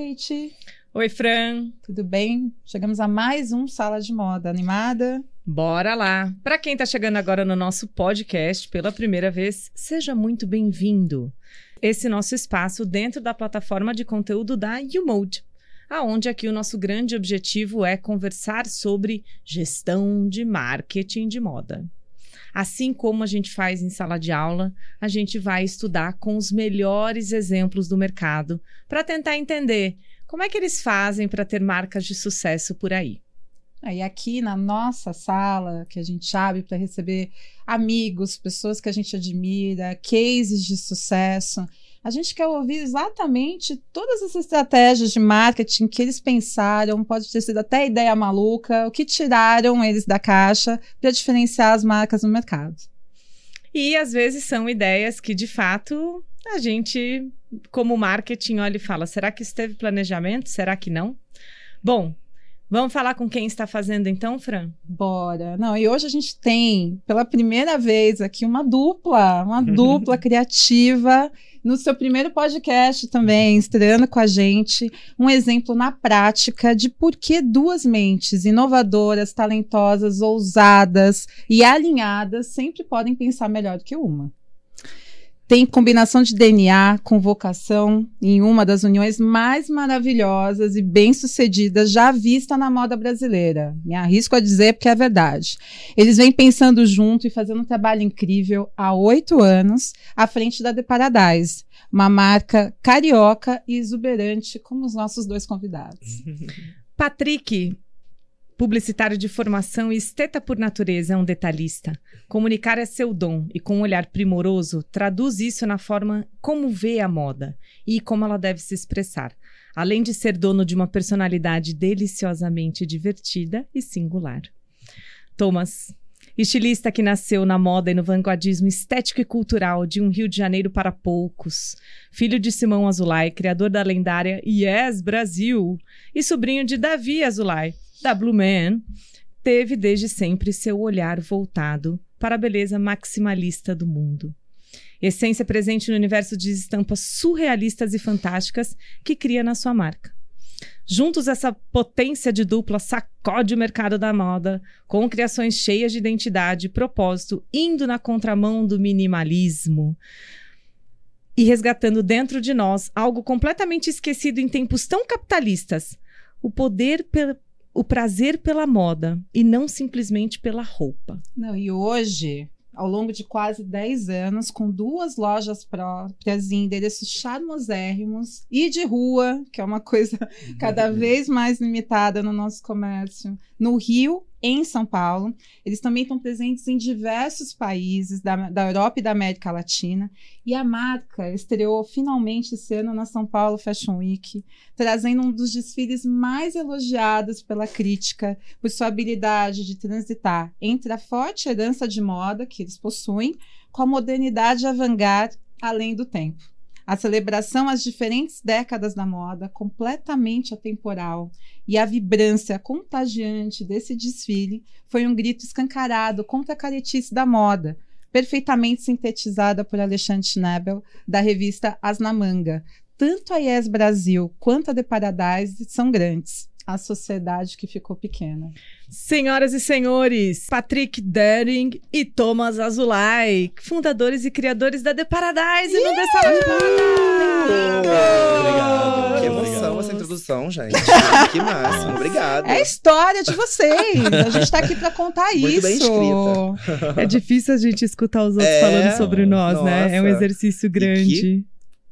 Kate. Oi, Fran. Tudo bem? Chegamos a mais um Sala de Moda. Animada? Bora lá. Para quem está chegando agora no nosso podcast pela primeira vez, seja muito bem-vindo. Esse nosso espaço dentro da plataforma de conteúdo da YouMode, aonde aqui o nosso grande objetivo é conversar sobre gestão de marketing de moda. Assim como a gente faz em sala de aula, a gente vai estudar com os melhores exemplos do mercado para tentar entender como é que eles fazem para ter marcas de sucesso por aí. E aqui na nossa sala, que a gente abre para receber amigos, pessoas que a gente admira, cases de sucesso, a gente quer ouvir exatamente todas as estratégias de marketing que eles pensaram, pode ter sido até ideia maluca, o que tiraram eles da caixa para diferenciar as marcas no mercado. E às vezes são ideias que, de fato, a gente, como marketing, olha e fala: será que isso teve planejamento? Será que não? Bom, Vamos falar com quem está fazendo então, Fran? Bora. Não, e hoje a gente tem, pela primeira vez aqui, uma dupla, uma dupla criativa no seu primeiro podcast também, estreando com a gente, um exemplo na prática de por que duas mentes inovadoras, talentosas, ousadas e alinhadas sempre podem pensar melhor do que uma tem combinação de DNA com vocação em uma das uniões mais maravilhosas e bem-sucedidas já vista na moda brasileira. Me arrisco a dizer porque é verdade. Eles vêm pensando junto e fazendo um trabalho incrível há oito anos à frente da The Paradise, uma marca carioca e exuberante como os nossos dois convidados. Patrick, Publicitário de formação e esteta por natureza é um detalhista. Comunicar é seu dom e, com um olhar primoroso, traduz isso na forma como vê a moda e como ela deve se expressar, além de ser dono de uma personalidade deliciosamente divertida e singular. Thomas, estilista que nasceu na moda e no vanguardismo estético e cultural de um Rio de Janeiro para poucos, filho de Simão Azulay, criador da lendária Yes Brasil, e sobrinho de Davi Azulay da Blue Man, teve desde sempre seu olhar voltado para a beleza maximalista do mundo. Essência presente no universo de estampas surrealistas e fantásticas que cria na sua marca. Juntos, essa potência de dupla sacode o mercado da moda, com criações cheias de identidade e propósito, indo na contramão do minimalismo e resgatando dentro de nós algo completamente esquecido em tempos tão capitalistas: o poder o prazer pela moda e não simplesmente pela roupa. Não, e hoje, ao longo de quase 10 anos, com duas lojas próprias em endereços charmosérrimos e de rua, que é uma coisa cada vez mais limitada no nosso comércio, no Rio em São Paulo. Eles também estão presentes em diversos países da, da Europa e da América Latina. E a marca estreou finalmente esse ano na São Paulo Fashion Week, trazendo um dos desfiles mais elogiados pela crítica por sua habilidade de transitar entre a forte herança de moda que eles possuem com a modernidade avant-garde além do tempo. A celebração às diferentes décadas da moda, completamente atemporal, e a vibrância contagiante desse desfile foi um grito escancarado contra a caretice da moda, perfeitamente sintetizada por Alexandre Schnabel, da revista As na Manga. Tanto a Yes Brasil quanto a The Paradise são grandes a sociedade que ficou pequena. Senhoras e senhores, Patrick Dering e Thomas Azulay, fundadores e criadores da The Paradise yeah! no The Sala de Obrigado. Que emoção essa introdução, gente. que máximo. Obrigado. É a história de vocês. A gente tá aqui para contar Muito isso. Bem escrita. É difícil a gente escutar os outros é, falando sobre nós, nossa. né? É um exercício grande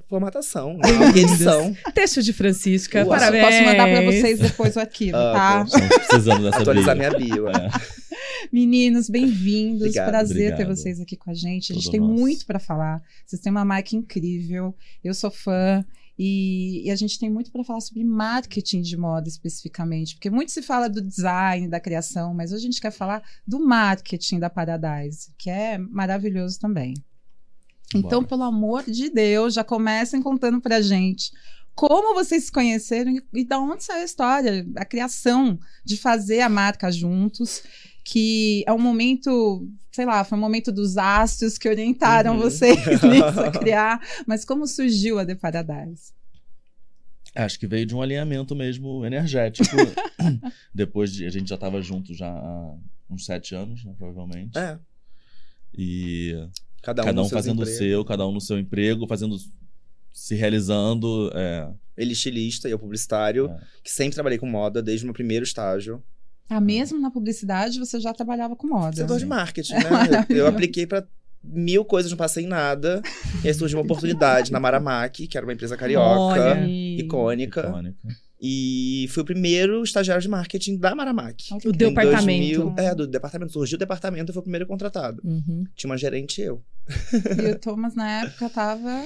formatação, né? edição. Texto de Francisca, Uau. parabéns. Posso mandar para vocês depois o arquivo, ah, tá? Precisando dessa Atualizar minha bio. É. Meninos, bem-vindos. Prazer obrigado. ter vocês aqui com a gente. A gente Todo tem nosso. muito para falar. Vocês têm uma marca incrível. Eu sou fã. E, e, a gente tem muito para falar sobre marketing de moda especificamente, porque muito se fala do design, da criação, mas hoje a gente quer falar do marketing da Paradise, que é maravilhoso também. Então, Bora. pelo amor de Deus, já comecem contando pra gente como vocês se conheceram e, e da onde saiu a história, a criação de fazer a marca juntos, que é um momento, sei lá, foi um momento dos astros que orientaram uhum. vocês a criar, mas como surgiu a The Paradise? Acho que veio de um alinhamento mesmo energético. Depois de. A gente já estava junto já há uns sete anos, né, provavelmente. É. E Cada um, cada um fazendo o seu, cada um no seu emprego, fazendo. se realizando. É, Ele estilista e eu publicitário, É. que sempre trabalhei com moda desde o meu primeiro estágio. Ah, mesmo na publicidade você já trabalhava com moda. Setor de Sim. marketing, né? Eu, eu apliquei pra mil coisas, não passei em nada. E aí surgiu uma oportunidade na Maramac, que era uma empresa carioca, Olha. icônica. icônica. E fui o primeiro estagiário de marketing da Maramac. O Em departamento. 2000 é, do departamento. Surgiu o departamento, eu fui o primeiro contratado. Uhum. Tinha uma gerente e eu. E o Thomas, na época, tava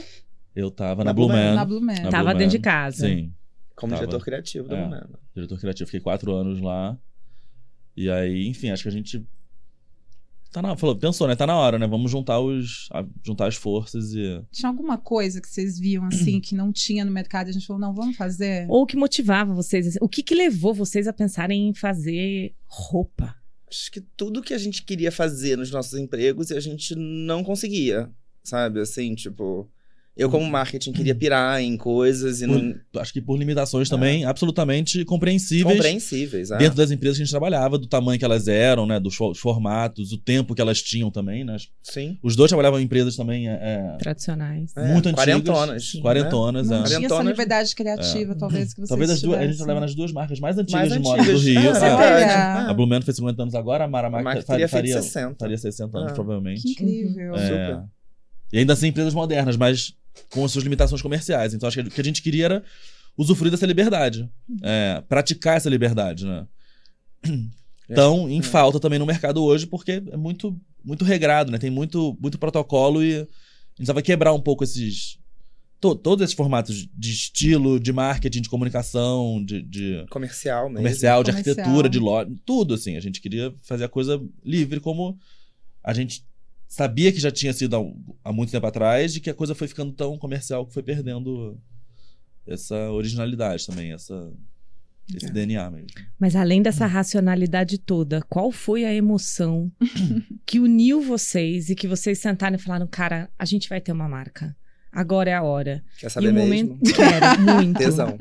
Eu tava na, Na Blue Blue Man, Man. na Blue Man. Na Tava Blue dentro de Man. casa. Sim. Como Tava. diretor criativo da É. Lumena. diretor criativo. Fiquei quatro anos lá. E aí, enfim, acho que a gente. Tá na, falou, pensou, né? Tá na hora, né? Vamos juntar os. a- juntar as forças e. Tinha alguma coisa que vocês viam assim que não tinha no mercado e a gente falou, não, vamos fazer? Ou o que motivava vocês? assim, O que, que levou vocês a pensarem em fazer roupa? Acho que tudo que a gente queria fazer nos nossos empregos e a gente não conseguia. Sabe? Assim, tipo. Eu, como marketing, queria pirar em coisas e não. Acho que por limitações também absolutamente compreensíveis. Compreensíveis, é. Dentro das empresas que a gente trabalhava, do tamanho que elas eram, né? Dos fo- formatos, o tempo que elas tinham também, né? Sim. Os dois trabalhavam em empresas também é, é, Tradicionais. É, muito antigas. Quarentonas. Quarentonas, Não é. tinha essa liberdade criativa, talvez, que vocês Talvez as duas, a gente trabalhava nas duas marcas mais antigas Mais de moda do Rio. É, É. verdade. É. A Blue Man fez 50 anos agora, a Maramac A Marc faria, faria, 60. faria 60 anos, Ah. provavelmente. Que incrível. É. Super. E ainda assim, empresas modernas, mas com as suas limitações comerciais. Então, acho que o que a gente queria era usufruir dessa liberdade. É, praticar essa liberdade, né? Então, em É. falta também no mercado hoje, porque é muito, muito regrado, né? Tem muito, muito protocolo e a gente precisava quebrar um pouco esses... to- todos esses formatos de estilo, de marketing, de comunicação, de, de Comercial mesmo. comercial, de Comercial. arquitetura, de loja, tudo assim. A gente queria fazer a coisa livre, como a gente sabia que já tinha sido há, há muito tempo atrás, e que a coisa foi ficando tão comercial que foi perdendo essa originalidade também, essa, esse É. DNA mesmo. Mas além dessa racionalidade toda, qual foi a emoção que uniu vocês e que vocês sentaram e falaram, cara, a gente vai ter uma marca. Agora é a hora. Quer e saber o mesmo? momento. Quero, muito. Tesão.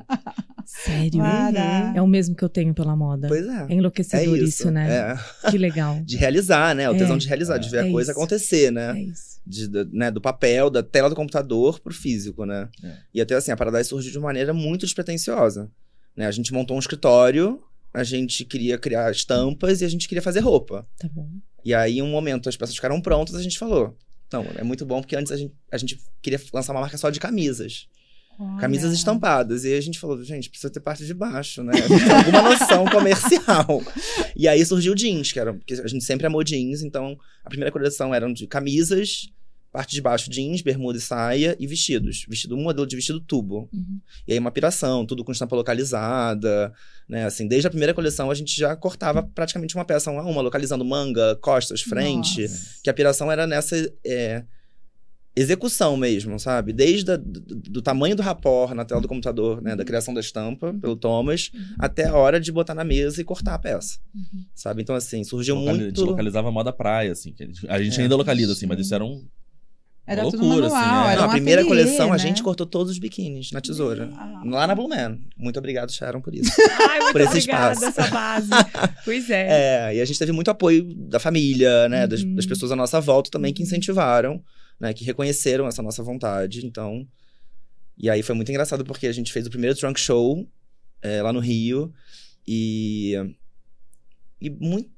Sério. Para. É o mesmo que eu tenho pela moda. Pois é. É enlouquecedor É isso, né? É. Que legal. De realizar, né? O É. tesão de realizar, de ver É a coisa isso. acontecer, né? É isso. de, da- né, do papel, da tela do computador pro físico, né? É. E até assim, a Paradise surgiu de uma maneira muito despretensiosa. Né? A gente montou um escritório, a gente queria criar estampas e a gente queria fazer roupa. Tá bom. E aí, em um momento, as peças ficaram prontas, a gente falou. Não, é muito bom porque antes a gente, a gente queria lançar uma marca só de camisas. Olha. Camisas estampadas. E aí a gente falou, gente, precisa ter parte de baixo, né? Alguma noção comercial. E aí surgiu jeans, que era. Porque a gente sempre amou jeans, então a primeira coleção eram de camisas, parte de baixo jeans, bermuda e saia e vestidos. Vestido, um modelo de vestido tubo. Uhum. E aí uma piração, tudo com estampa localizada, né? Assim, desde a primeira coleção a gente já cortava praticamente uma peça uma a uma, localizando manga, costas, frente. Nossa. Que a piração era nessa é, execução mesmo, sabe? Desde a, do, do tamanho do rapor na tela do computador, né? Da criação da estampa pelo Thomas, até a hora de botar na mesa e cortar a peça, Uhum. sabe? Então, assim, surgiu Locali- A gente muito... localizava a moda praia, assim. que a gente, a gente É. ainda localiza, assim, mas isso era um. Era Uma tudo loucura, manual, assim, é. era Não, um a primeira ateliê, coleção a né? gente cortou todos os biquínis na tesoura. Ah. Lá na Blue Man. Muito obrigado, Sharon, por isso. Ai, muito Por esse obrigada, espaço. essa base. pois é. É, e a gente teve muito apoio da família, né? Das, Uhum. das pessoas à nossa volta também que incentivaram, né? Que reconheceram essa nossa vontade. Então. E aí foi muito engraçado porque a gente fez o primeiro trunk show é, lá no Rio. E. E muito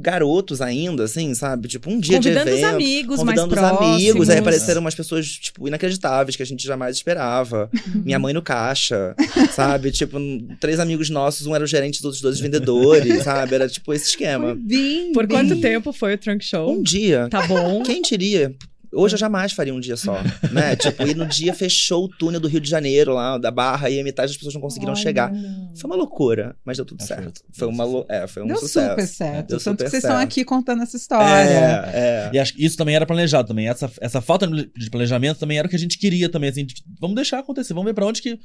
garotos ainda, assim, sabe? Tipo, um dia Convidando de os evento. amigos Convidando mais os próximos. amigos, aí apareceram umas pessoas, tipo, inacreditáveis que a gente jamais esperava. Uhum. Minha mãe no caixa, sabe? Tipo, três amigos nossos, um era o gerente, os outros dois os vendedores, sabe? Era tipo esse esquema. Foi bem, Por bem- quanto tempo foi o Trunk Show? Um dia. Tá bom. Quem diria? Hoje eu jamais faria um dia só, né? Tipo, e no dia fechou o túnel do Rio de Janeiro lá, da Barra, e a metade das pessoas não conseguiram Olha. chegar. Foi uma loucura, mas deu tudo foi- certo. Foi uma lou- é, foi um Deu sucesso. super certo. Deu Tanto super que vocês estão aqui contando essa história. É, é. E acho que isso também era planejado também. Essa, essa falta de planejamento também era o que a gente queria também. Assim, vamos deixar acontecer, vamos ver pra onde que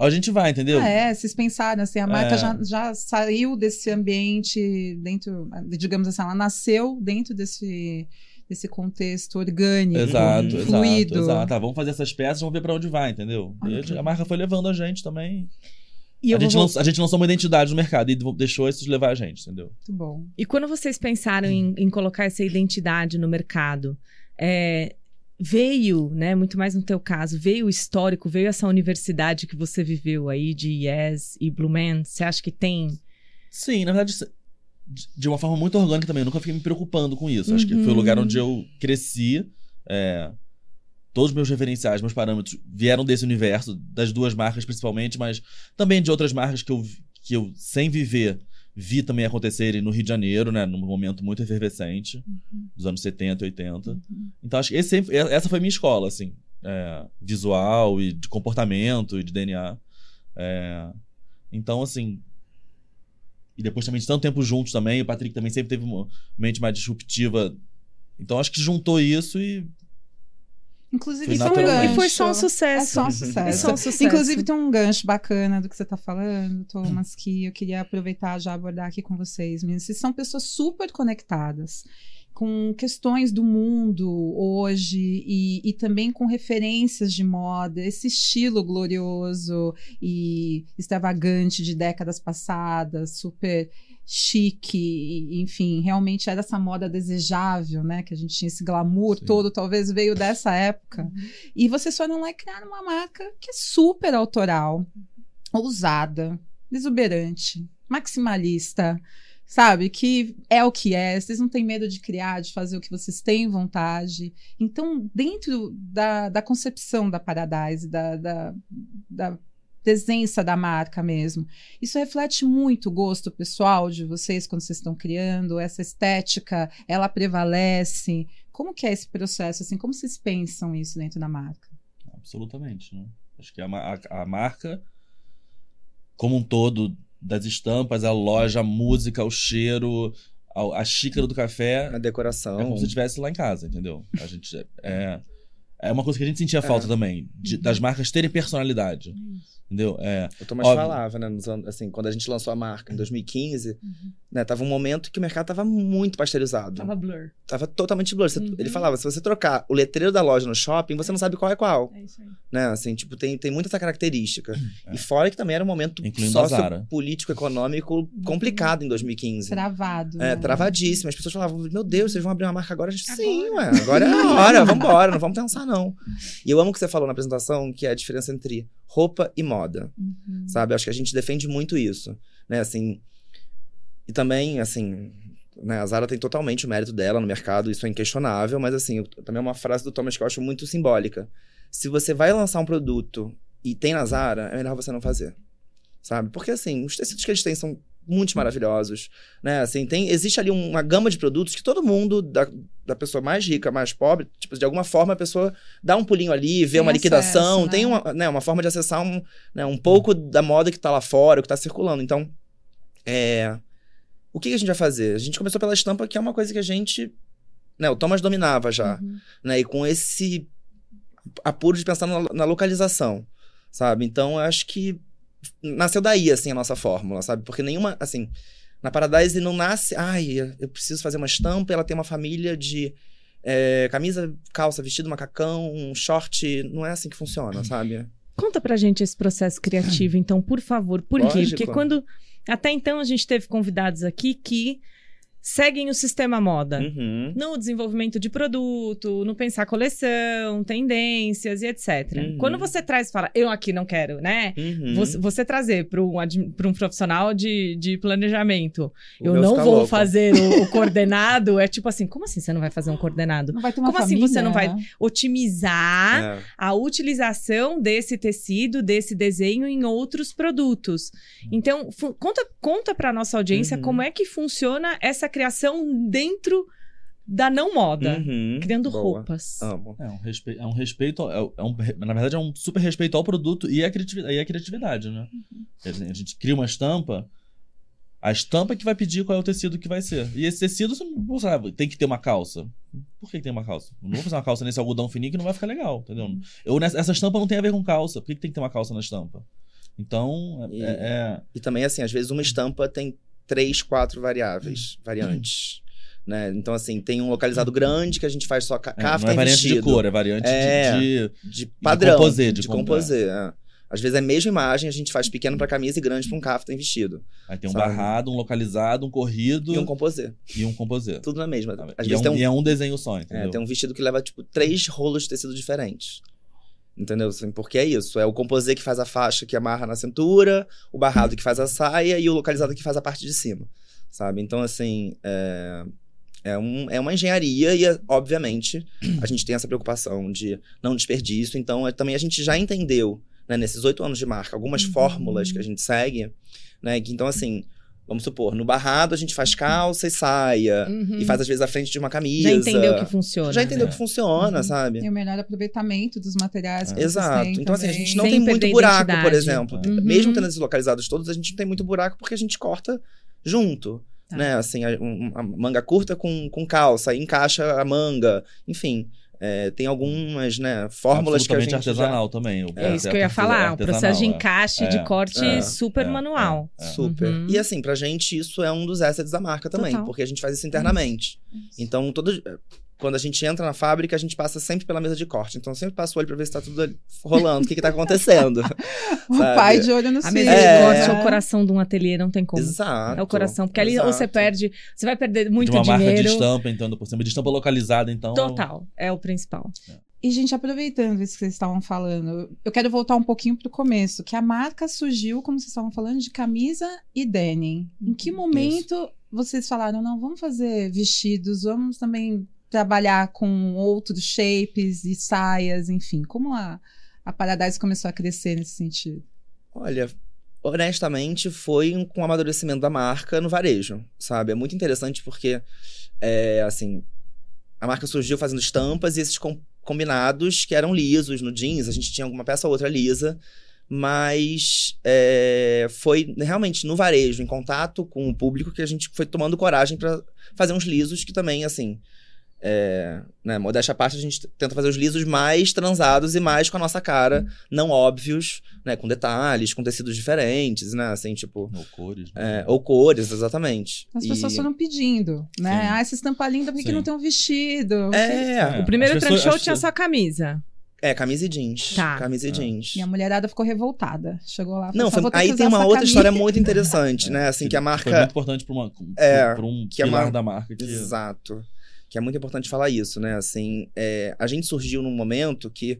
a gente vai, entendeu? Ah, é, vocês pensaram assim, a marca É. já, já saiu desse ambiente dentro, digamos assim, ela nasceu dentro desse, esse contexto orgânico, Exato, fluido. exato, exato. Tá, vamos fazer essas peças, vamos ver pra onde vai, entendeu? E Ok. a marca foi levando a gente também. E, A gente, vou- lançou, a gente lançou uma identidade no mercado e deixou isso levar a gente, entendeu? Muito bom. e quando vocês pensaram em, em colocar essa identidade no mercado, é, veio, né, muito mais no teu caso, veio o histórico, veio essa universidade que você viveu aí de Yes e Blue Man, você acha que tem... Sim, na verdade, de- uma forma muito orgânica também. Eu nunca fiquei me preocupando com isso. Acho que foi o Uhum. lugar onde eu cresci. é, todos os meus referenciais, meus parâmetros vieram desse universo, das duas marcas principalmente, mas também de outras marcas que eu, que eu sem viver, vi também acontecerem no Rio de Janeiro, né? Num momento muito efervescente, dos anos 70 e 80. Então, acho que esse essa foi minha escola, assim. é, visual e de comportamento e de DNA. É, então, assim. E depois também de tanto tempo juntos também, o Patrick também sempre teve uma mente mais disruptiva. Então, acho que juntou isso e. Inclusive, Foi é um gancho. E foi só um É sucesso. só um É sucesso. só um sucesso. Inclusive, tem um gancho bacana do que você está falando, Thomas, que eu queria aproveitar já abordar aqui com vocês. Meninas. Vocês são pessoas super conectadas com questões do mundo hoje e, e também com referências de moda, esse estilo glorioso e extravagante de décadas passadas, super chique, enfim, realmente era essa moda desejável, né? Que a gente tinha esse glamour Sim. todo, talvez veio dessa época. E vocês foram lá e criaram uma marca que é super autoral, ousada, exuberante, maximalista, sabe? Que é o que é. Vocês não têm medo de criar, de fazer o que vocês têm vontade. Então, dentro da, da concepção da Paradise, da, da, da presença da marca mesmo, isso reflete muito o gosto pessoal de vocês quando vocês estão criando, essa estética, ela prevalece. Como que é esse processo, assim? Como vocês pensam isso dentro da marca? Absolutamente, né? Acho que a, ma- a- a marca, como um todo, das estampas, a loja, a música, o cheiro, a, a xícara do café, A decoração. é como se estivesse lá em casa, entendeu? A gente é é uma coisa que a gente sentia É. falta também, de- das marcas terem personalidade, entendeu? É, O Thomas Óbvio. falava, né? anos- assim, quando a gente lançou a marca em 2015, né? Tava um momento que o mercado tava muito pasteurizado. Tava blur. Tava totalmente blur. Você- Uhum. Ele falava, se você trocar o letreiro da loja no shopping, você não sabe qual é qual. É isso aí. Né? Assim, tipo, tem, tem muita essa característica. É. E fora que também era um momento Incluindo a Zara. sociopolítico, econômico complicado em 2015. Travado. É, né? travadíssimo. As pessoas falavam, meu Deus, vocês vão abrir uma marca agora? A gente, sim, ué, Agora. agora é a hora, vambora, não vamos pensar não. E eu amo o que você falou na apresentação, que é a diferença entre roupa e moda, Uhum. sabe? Acho que a gente defende muito isso, né, assim... E também, assim, né, a Zara tem totalmente o mérito dela no mercado, isso é inquestionável, mas assim, eu- também é uma frase do Thomas que eu acho muito simbólica. Se você vai lançar um produto e tem na Zara, é melhor você não fazer, sabe? Porque assim, os tecidos que eles têm são muito maravilhosos, né? Assim, tem, existe ali uma gama de produtos que todo mundo, da, da pessoa mais rica, mais pobre, tipo, de alguma forma a pessoa dá um pulinho ali, vê Tem uma liquidação, acesso, né? tem uma, né, uma forma de acessar um, né, um pouco da moda que tá lá fora, o que tá circulando. Então, é... O que, a gente vai fazer? A gente começou pela estampa, que é uma coisa que a gente... Né, o Thomas dominava já, Uhum. né? E com esse apuro de pensar na, na localização, sabe? Então, eu acho que nasceu daí, assim, a nossa fórmula, sabe? Porque nenhuma, assim, na Paradise não nasce, ai, eu preciso fazer uma estampa, ela tem uma família de é, camisa, calça, vestido, macacão, um short, não é assim que funciona, sabe? Conta pra gente esse processo criativo, então, por favor. Por quê? Lógico. Porque quando. Até então a gente teve convidados aqui que seguem o sistema moda. Uhum. No desenvolvimento de produto, no pensar coleção, tendências e etc. Uhum. Quando você traz e fala, eu aqui não quero, né? Uhum. Você, você trazer para um, um profissional de, de planejamento, O eu não vou louco. fazer o, o coordenado, é tipo assim, como assim você não vai fazer um coordenado? Não vai ter uma Como assim família, você não vai- né? Otimizar É. a utilização desse tecido, desse desenho em outros produtos. Então, fu- conta, conta para nossa audiência Uhum. como é que funciona essa criação dentro da não moda, Uhum. criando Boa. roupas. Amo. é um respeito, é um respeito é um- é um- na verdade é um super respeito ao produto e à criatividade, e à criatividade né? Quer dizer, A gente cria uma estampa, a estampa que vai pedir qual é o tecido que vai ser. E esse tecido, você não sabe, tem que ter uma calça. Por que, que tem uma calça? Eu não vou fazer uma calça nesse algodão fininho que não vai ficar legal, entendeu? Eu, nessa, essa estampa não tem a ver com calça. Por que, que tem que ter uma calça na estampa? Então, é- E- é, E também, assim, às vezes uma estampa tem três, quatro variáveis, variantes. Né? Então, assim, tem um localizado grande que a gente faz só ca É, não é variante de cor, é variante de- É. de, De padrão. composê, de de com- composê. é. Às vezes é a mesma imagem, a gente faz pequeno pra camisa e grande pra um cafta em vestido. Aí tem um Sabe? barrado, um localizado, um corrido E um composê. e um composê. Tudo na mesma. Às E é, vezes um, tem um e é um desenho só, É, entendeu? tem um vestido que leva, tipo, três rolos de tecido diferentes. Entendeu? Assim, porque é isso. É o composê que faz a faixa que amarra na cintura, o barrado que faz a saia e o localizado que faz a parte de cima. Sabe? Então, assim, é, é, um, é uma engenharia e, obviamente, a gente tem essa preocupação de não desperdício. Então, é, também a gente já entendeu, né, nesses oito anos de marca, algumas Uhum. fórmulas que a gente segue, né? Que, então, assim, vamos supor, no barrado a gente faz calça e saia. Uhum. E faz, às vezes, a frente de uma camisa. Já entendeu que funciona. Já entendeu né? que funciona, Uhum. sabe? E o melhor aproveitamento dos materiais que vocês Exato. Então, assim, a também. gente não Sem tem muito buraco, por identidade. exemplo. Uhum. Mesmo tendo esses localizados todos, a gente não tem muito buraco porque a gente corta junto. Tá. Né? Assim, a, um- a manga curta com, com calça, encaixa a manga. Enfim, é, tem algumas né, fórmulas que a gente já... artesanal também. o É, processo isso que eu ia falar. O processo de é. encaixe, de É, corte é, super é, manual. é, é. Super. Uhum. E assim, pra gente, isso é um dos assets da marca também, Total. porque a gente faz isso internamente. Então, todo, quando a gente entra na fábrica, a gente passa sempre pela mesa de corte. Então, eu sempre passo o olho pra ver se tá tudo rolando, o que que tá acontecendo. O sabe? pai de olho no A mesa É. de corte é o coração de um ateliê, não tem como. Exato. É o coração. Porque ali ou você exato. perde, você vai perder muito de uma marca de dinheiro. estampa, então, por cima de estampa localizada, então. Total. É o principal. E, gente, aproveitando isso que vocês estavam falando, eu quero voltar um pouquinho pro começo, que a marca surgiu, como vocês estavam falando, de camisa e denim. Em que momento vocês falaram, não, vamos fazer vestidos, vamos também trabalhar com outros shapes e saias, enfim. Como a, a Paradise começou a crescer nesse sentido? Olha, honestamente, foi com o amadurecimento da marca no varejo, sabe? É muito interessante porque, é, assim, a marca surgiu fazendo estampas e esses com- combinados que eram lisos no jeans, a gente tinha alguma peça ou outra lisa, mas é, foi realmente no varejo, em contato com o público, que a gente foi tomando coragem para fazer uns lisos que também, assim, é, né, modéstia à parte, a gente tenta fazer os lisos mais transados e mais com a nossa cara, não óbvios, né, com detalhes, com tecidos diferentes, né, assim, tipo, Ou cores. né? é, ou cores, exatamente. As E- pessoas foram pedindo, né? Sim. Ah, essa estampa linda, por que, que não tem um vestido? É, É. O primeiro trunk show tinha só camisa. é, camisa e jeans. Tá. Camisa e É. jeans. E a mulherada ficou revoltada. Chegou lá e Não, foi- aí que tem uma outra camisa. história muito interessante, né? Assim, que a Foi marca. muito importante pra, uma, É, pra um que a pilar mar- da marca. Que... Exato. Que é muito importante falar isso, né? Assim, é, a gente surgiu num momento que,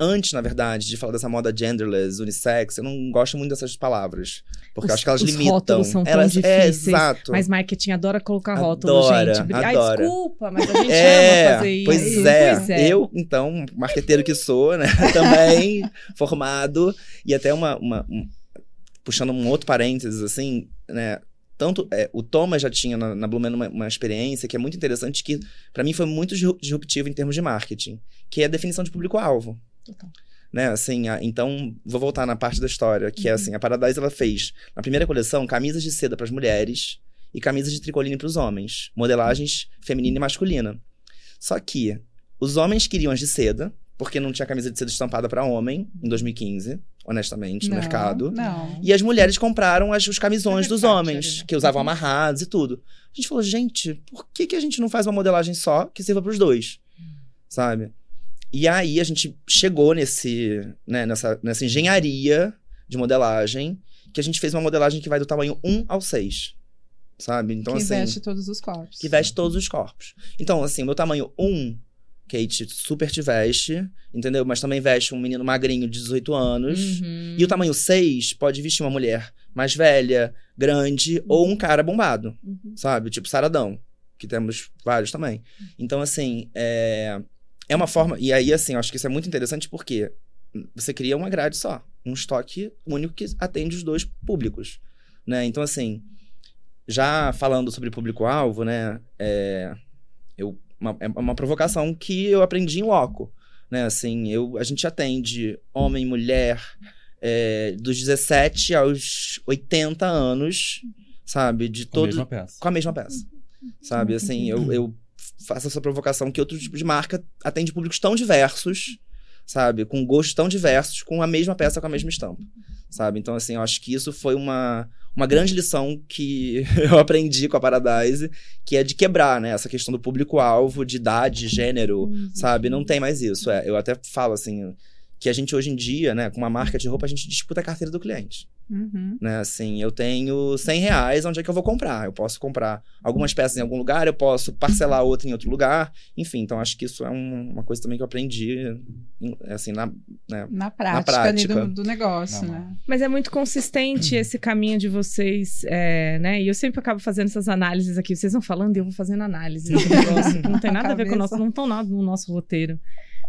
antes, na verdade, de falar dessa moda genderless, unissex, eu não gosto muito dessas palavras. Porque eu Os- acho que elas os limitam. rótulos são tão elas, É, difíceis, exato. Mas marketing adora colocar rótulo, Adora, gente. Ai, adora. desculpa, mas a gente É, ama fazer isso. pois é. Pois é. Eu, então, marqueteiro que sou, né? Também formado. E até uma, uma- um- puxando um outro parênteses, assim, né? Tanto é, o Thomas já tinha na, na Blumen uma, uma experiência que é muito interessante, que pra mim foi muito disru- disruptivo em termos de marketing, que é a definição de público-alvo. Total. Né, assim, a- então, vou voltar na parte da história, que é assim, a Paradise ela fez, na primeira coleção, camisas de seda para as mulheres e camisas de tricoline para os homens, modelagens feminina e masculina. Só que os homens queriam as de seda, porque não tinha camisa de seda estampada para homem em 2015, honestamente, no Não, mercado. Não. E as mulheres compraram as, os camisões É dos homens, é. que usavam amarrados e tudo. A gente falou, gente, por que, que a gente não faz uma modelagem só que sirva para os dois? Sabe? E aí a gente chegou nesse, né, nessa, nessa engenharia de modelagem, que a gente fez uma modelagem que vai do tamanho 1 ao 6. Sabe? Então, que assim. veste todos os corpos. Que veste todos os corpos. Então, assim, o meu tamanho 1, Kate super te veste, entendeu? Mas também veste um menino magrinho de 18 anos. Uhum. E o tamanho 6 pode vestir uma mulher mais velha, grande, ou um cara bombado, Uhum. sabe? Tipo saradão, que temos vários também. Então, assim, é, é uma forma. E aí, assim, eu acho que isso é muito interessante porque você cria uma grade só, um estoque único que atende os dois públicos, né? Então, assim, já falando sobre público-alvo, né? É, eu, uma, é uma provocação que eu aprendi em loco, né? Assim, eu, a gente atende homem, mulher, é, dos 17 aos 80 anos, sabe? De Com a todos mesma peça. com a mesma peça. Sabe? Assim, eu, eu faço essa provocação que outro tipo de marca atende públicos tão diversos, sabe? Com gostos tão diversos, com a mesma peça, com a mesma estampa. Sabe? Então, assim, eu acho que isso foi uma, uma grande lição que eu aprendi com a Paradise, que é de quebrar, né? Essa questão do público-alvo, de idade, gênero, sabe? Não tem mais isso. É, eu até falo assim, que a gente hoje em dia, né, com uma marca de roupa, a gente disputa a carteira do cliente. Uhum. Né? Assim, eu tenho 100 reais, onde é que eu vou comprar? Eu posso comprar algumas peças em algum lugar, eu posso parcelar outra em outro lugar. Enfim, então acho que isso é um- uma coisa também que eu aprendi, assim, na, né? Na prática, ali prática. do, do negócio, Não, né? Mas é muito consistente esse caminho de vocês, é, né? E eu sempre acabo fazendo essas análises aqui. Vocês vão falando e eu vou fazendo análise desse negócio, não tem nada a ver com o nosso, não estão nada no nosso roteiro.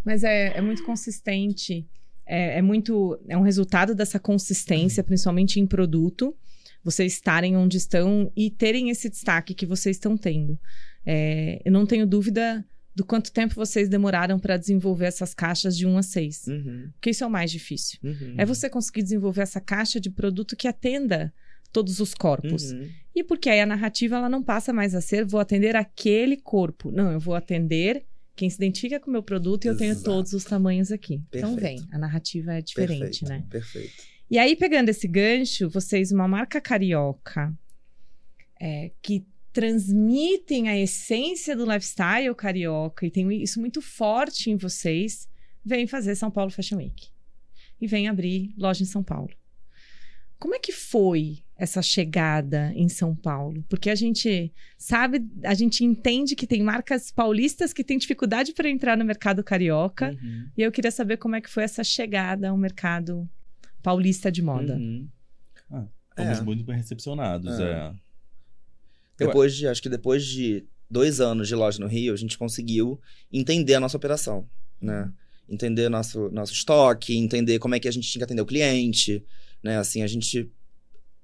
Mas é, é muito consistente. É, é muito. É um resultado dessa consistência, principalmente em produto. Vocês estarem onde estão e terem esse destaque que vocês estão tendo. É, eu não tenho dúvida do quanto tempo vocês demoraram para desenvolver essas caixas de 1 a 6. Uhum, Porque isso é o mais difícil. uhum, É você conseguir desenvolver essa caixa de produto que atenda todos os corpos. uhum. E porque aí a narrativa ela não passa mais a ser vou atender aquele corpo. Não, eu vou atender quem se identifica com o meu produto e eu tenho Exato. todos os tamanhos aqui. Então Perfeito. vem, a narrativa é diferente, Perfeito, né? Perfeito. E aí, pegando esse gancho, vocês, uma marca carioca, é, que transmitem a essência do lifestyle carioca e tem isso muito forte em vocês, vem fazer São Paulo Fashion Week. E vem abrir loja em São Paulo. Como é que foi essa chegada em São Paulo? Porque a gente sabe, a gente entende que tem marcas paulistas que têm dificuldade para entrar no mercado carioca. Uhum, E eu queria saber como é que foi essa chegada ao mercado paulista de moda. uhum. Fomos É. muito bem recepcionados. É. É. Depois de, acho que depois de dois anos de loja no Rio, a gente conseguiu entender a nossa operação, né? Entender nosso, nosso estoque, entender como é que a gente tinha que atender o cliente, né? Assim, a gente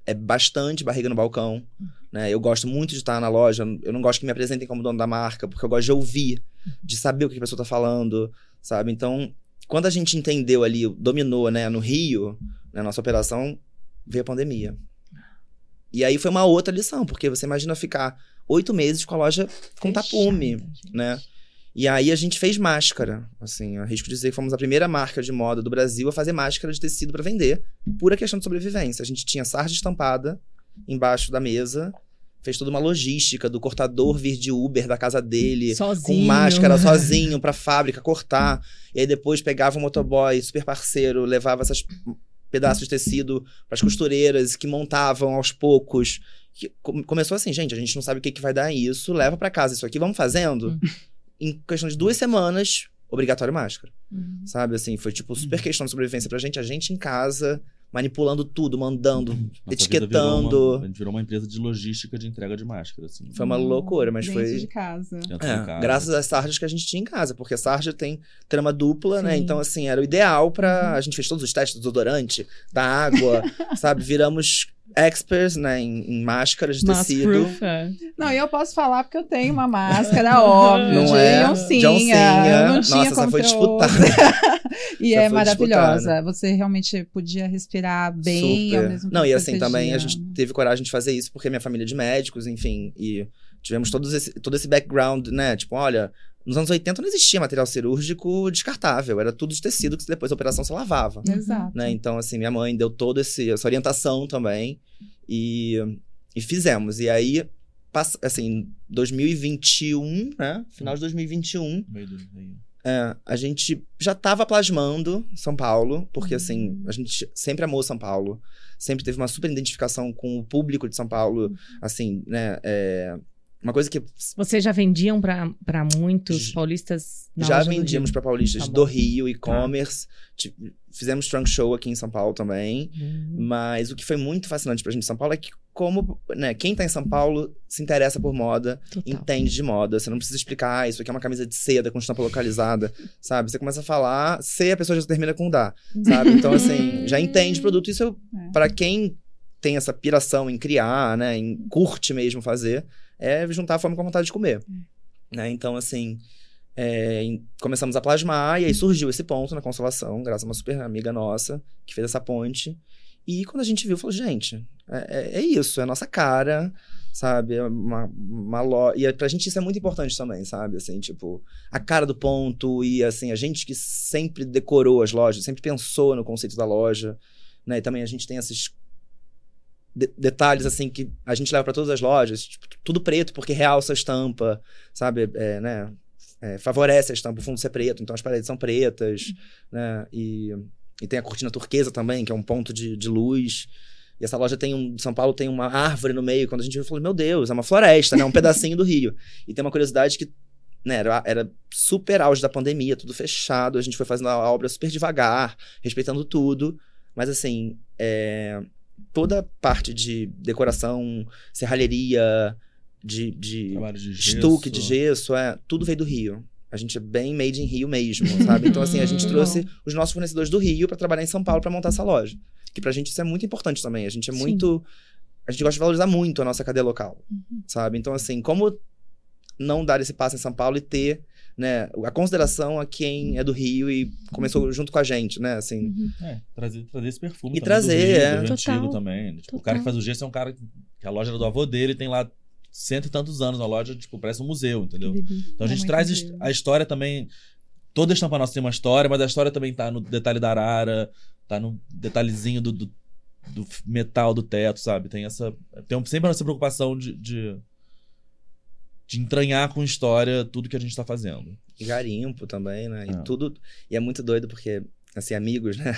é bastante barriga no balcão, né? Eu gosto muito de estar na loja, eu não gosto que me apresentem como dono da marca, porque eu gosto de ouvir, de saber o que a pessoa tá falando, sabe? Então, quando a gente entendeu ali, dominou, né, no Rio, na nossa operação, veio a pandemia. E aí foi uma outra lição, porque você imagina ficar oito meses com a loja com tapume, Fechada, gente. né? E aí a gente fez máscara. Assim, arrisco dizer que fomos a primeira marca de moda do Brasil a fazer máscara de tecido para vender, pura questão de sobrevivência. A gente tinha sarja estampada embaixo da mesa, fez toda uma logística do cortador vir de Uber da casa dele, Sozinho. com máscara sozinho pra fábrica cortar. E aí depois pegava um motoboy super parceiro, levava esses pedaços de tecido pras costureiras que montavam aos poucos. Começou assim, gente, a gente não sabe o que, que vai dar isso, leva pra casa isso aqui, vamos fazendo. Em questão de duas semanas, obrigatório máscara. Uhum. Sabe assim, foi tipo super questão de sobrevivência pra gente, a gente em casa, manipulando tudo, mandando, Nossa vida etiquetando. virou uma- a gente virou uma empresa de logística de entrega de máscara, assim. Foi uma loucura, mas Dentro foi. de casa. dentro É, de casa. graças às sarjas que a gente tinha em casa, porque a sarja tem trama dupla, né? Sim. Então, assim, era o ideal pra. A gente fez todos os testes do desodorante, da água, sabe? Viramos experts, né? Em, em máscaras de tecido. Mask-proof, é. Não, e eu posso falar porque eu tenho uma máscara, óbvio, Não de é? oncinha. oncinha. Não tinha Nossa, essa como foi disputada. e Essa é maravilhosa. disputada. Você realmente podia respirar bem ao Super. mesmo tempo. Não, e assim, também a gente teve coragem de fazer isso porque minha família é de médicos, enfim, e tivemos todos esse, todo esse background, né? Tipo, olha, nos anos 80 não existia material cirúrgico descartável, era tudo de tecido que depois da operação você lavava. Exato. né? Então, assim, minha mãe deu toda esse- essa orientação também e, e fizemos. E aí, pass- assim, 2021, né? Final de 2021, Meio do- meio- é, a gente já tava plasmando São Paulo, porque, assim, Uhum. a gente sempre amou São Paulo, sempre teve uma super identificação com o público de São Paulo, Uhum. assim, né? é, uma coisa que Vocês já vendiam para muitos paulistas já vendíamos para paulistas Tá do Rio, e-commerce, ti- fizemos trunk show aqui em São Paulo também. Uhum. Mas o que foi muito fascinante pra gente em São Paulo é que, como, né, quem tá em São Paulo se interessa por moda, Total. entende de moda. Você não precisa explicar, ah, isso aqui é uma camisa de seda com estampa localizada, sabe? Você começa a falar, C, a pessoa já termina com dá, sabe? Então, assim, já entende o produto. Isso, É. pra quem tem essa piração em criar, né, em curte mesmo fazer, é juntar a fome com a vontade de comer. Né? Então, assim, é, começamos a plasmar e aí surgiu esse ponto na Consolação, graças a uma super amiga nossa que fez essa ponte. E quando a gente viu, falou, gente, é, é- é isso, é a nossa cara, sabe? É uma, uma lo... E é- pra gente isso é muito importante também, sabe? Assim, tipo, a cara do ponto e, assim, a gente que sempre decorou as lojas, sempre pensou no conceito da loja, né? E também a gente tem esses de- detalhes assim que a gente leva pra todas as lojas, tipo, tudo preto porque realça a estampa, sabe? É, né? É, favorece a estampa, o fundo ser preto, então as paredes são pretas, né? E, e tem a cortina turquesa também, que é um ponto de, de luz. E essa loja tem um. São Paulo tem uma árvore no meio. Quando a gente viu, falou: Meu Deus, é uma floresta, né? Um pedacinho do Rio. E tem uma curiosidade que. Né, era, era super auge da pandemia, tudo fechado. A gente foi fazendo a obra super devagar, respeitando tudo. Mas assim, é, toda a parte de decoração, serralheria, de, de Trabalho de gesso. estuque de gesso, é, tudo veio do Rio. A gente é bem made in Rio mesmo, sabe? Então, assim, a gente trouxe os nossos fornecedores do Rio para trabalhar em São Paulo para montar essa loja. Que pra gente isso é muito importante também. A gente é Sim. muito. A gente gosta de valorizar muito a nossa cadeia local, Uhum. sabe? Então, assim, como não dar esse passo em São Paulo e ter, né, a consideração a quem é do Rio e começou junto com a gente, né? Assim, Uhum. É, trazer, trazer esse perfume E trazer, do Rio, é. do Rio Total. Antigo também. Tipo, o cara que faz o gesso é um cara que a loja era do avô dele, tem lá cento e tantos anos na loja, tipo, parece um museu, entendeu? Então a É gente muito traz incrível. a história também. Toda estampa nossa tem uma história, mas a história também tá no detalhe da arara, tá no detalhezinho do, do, do metal do teto, sabe? Tem essa. Tem sempre essa preocupação de, de, de entranhar com história tudo que a gente tá fazendo. E garimpo também, né? E É. tudo. E é muito doido porque, assim, amigos, né?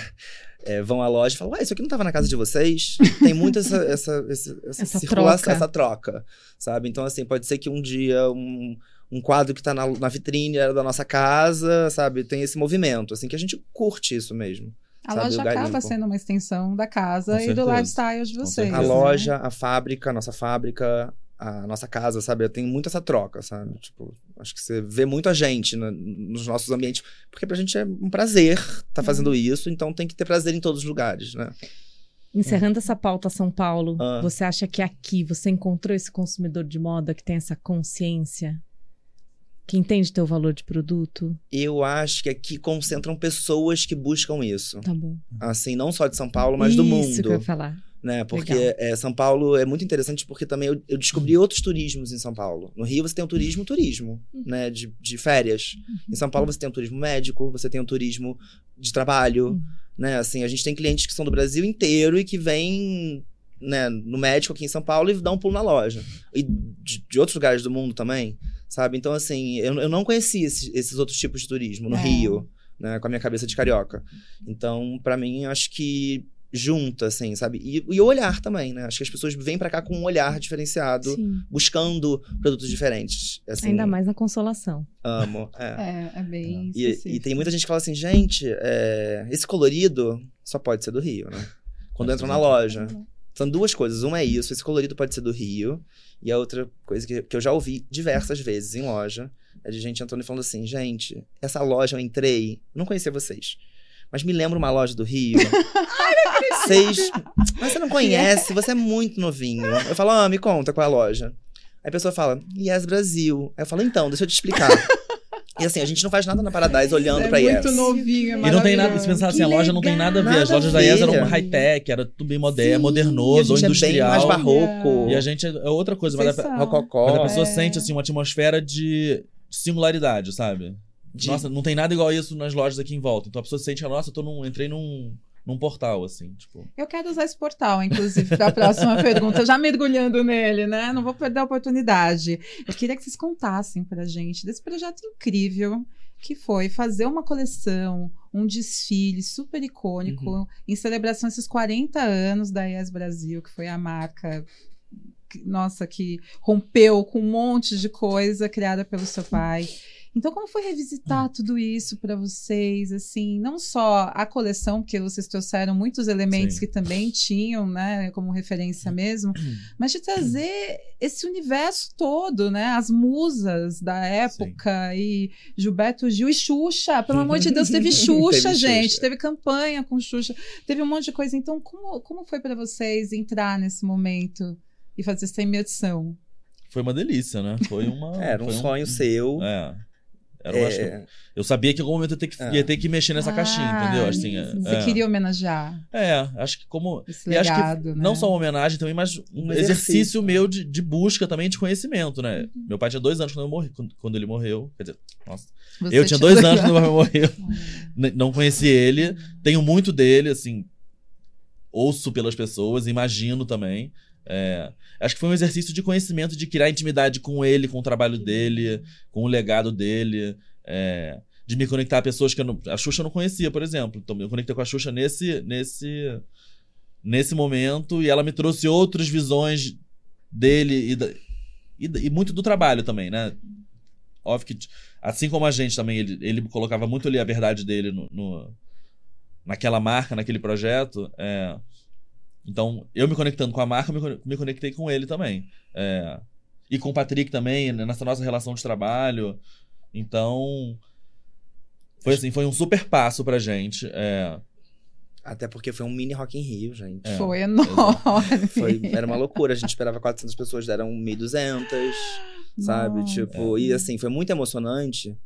é, vão à loja e falam, ué, isso aqui não tava na casa de vocês? Tem muito essa, essa, essa, essa, Essa circulação, troca. essa troca, sabe? Então, assim, pode ser que um dia um, um quadro que tá na, na vitrine era da nossa casa, sabe? Tem esse movimento, assim, que a gente curte isso mesmo. A sabe, loja acaba sendo uma extensão da casa Com e do certeza. lifestyle de vocês. A certeza. né? loja, a fábrica, a nossa fábrica, a nossa casa, sabe? Tem muito essa troca, sabe? Tipo, acho que você vê muito a gente na- nos nossos ambientes, porque pra gente é um prazer estar fazendo isso, então tem que ter prazer em todos os lugares, né? Encerrando essa pauta São Paulo, Ah. você acha que aqui você encontrou esse consumidor de moda que tem essa consciência? Que entende teu valor de produto? Eu acho que aqui concentram pessoas que buscam isso. Tá bom. Assim, não só de São Paulo, mas do Isso mundo. que eu ia falar. Né? Porque é, São Paulo é muito interessante porque também eu, eu descobri outros turismos em São Paulo. No Rio você tem o turismo, turismo, né? De, de férias. Em São Paulo você tem o turismo médico, você tem o turismo de trabalho, Uhum. né? Assim, a gente tem clientes que são do Brasil inteiro e que vêm né, no médico aqui em São Paulo e dão um pulo na loja. E de, de outros lugares do mundo também, sabe? Então, assim, eu, eu não conhecia esses, esses outros tipos de turismo no É. Rio, né? Com a minha cabeça de carioca. Então, pra mim, acho que junta, assim, sabe? E, e o olhar também, né? Acho que as pessoas vêm pra cá com um olhar diferenciado, Sim. buscando produtos diferentes. Assim, Ainda mais na consolação. Amo. É. É, é bem E, e específico. tem muita gente que fala assim, gente, é, esse colorido só pode ser do Rio, né? Quando É, entram na loja. São duas coisas. Uma é isso, esse colorido pode ser do Rio. E a outra coisa que, que eu já ouvi diversas vezes em loja é de gente entrando e falando assim, gente, essa loja eu entrei, não conhecia vocês. Mas me lembra uma loja do Rio. Vocês. Mas você não conhece, você é muito novinho. Eu falo, ah, me conta qual é a loja. Aí a pessoa fala, Yes Brasil. Aí eu falo, então, deixa eu te explicar. E assim, a gente não faz nada na Paradise olhando é pra muito Yes. novinho, é E não tem nada, se pensar assim, Que a loja não tem nada a ver. legal. As lojas da Nada ver. eram high-tech, era tudo bem moderno, Sim. modernoso, ou e a gente é bem mais industrial. barroco. E a gente é é outra coisa, mas a. Rococó. mas a pessoa É. sente assim uma atmosfera de singularidade, sabe? De- Nossa, não tem nada igual isso nas lojas aqui em volta. Então a pessoa sente, nossa, eu tô num, entrei num, num portal, assim, tipo. Eu quero usar esse portal, inclusive, para a próxima pergunta, já mergulhando nele, né? Não vou perder a oportunidade. Eu queria que vocês contassem pra gente desse projeto incrível que foi fazer uma coleção, um desfile super icônico Uhum. em celebração esses 40 anos da Yes Brasil, que foi a marca que- nossa que rompeu com um monte de coisa criada pelo seu pai. Então, como foi revisitar tudo isso para vocês? Assim, não só a coleção, porque vocês trouxeram muitos elementos Sim. que também tinham, né, como referência mesmo, mas de trazer esse universo todo, né? As musas da época e Gilberto Gil e Xuxa, pelo amor de Deus, teve Xuxa, Teve gente, Xuxa. teve campanha com Xuxa, teve um monte de coisa. Então, como, como foi para vocês entrar nesse momento e fazer essa imersão? Foi uma delícia, né? Foi uma. Era um foi sonho seu. É. Era, eu, acho que- É, eu sabia que em algum momento eu ia ter que, É. ia ter que mexer nessa caixinha, Ah, entendeu? Assim, é, Você é. queria homenagear É, acho que como. esse E acho que legado, né? Não só uma homenagem também, mas um, Um exercício, exercício. meu de, de busca também de conhecimento, né? Uhum. Meu pai tinha dois anos quando, eu morri, quando, quando ele morreu. Quer dizer, nossa. Você eu tinha tinha dois anos quando meu pai morreu. Não conheci ele. Tenho muito dele, assim. ouço pelas pessoas, imagino também. É, acho que foi um exercício de conhecimento, de criar intimidade com ele, com o trabalho dele, com o legado dele. É, de me conectar a pessoas que eu não, a Xuxa eu não conhecia, por exemplo. Então, eu conectei com a Xuxa nesse, nesse, nesse momento e ela me trouxe outras visões dele e, da, e, e muito do trabalho também, né? Óbvio que, assim como a gente também, ele, ele colocava muito ali a verdade dele no, no naquela marca, naquele projeto. É, então, eu me conectando com a marca, me, me conectei com ele também. É, e com o Patrick também, né, nessa nossa relação de trabalho. Então, foi assim, foi um super passo pra gente. É, Até porque foi um mini Rock in Rio, gente. É. Foi enorme. Foi, era uma loucura. A gente esperava 400 pessoas, deram 1.200, sabe? Tipo, e assim, foi muito emocionante.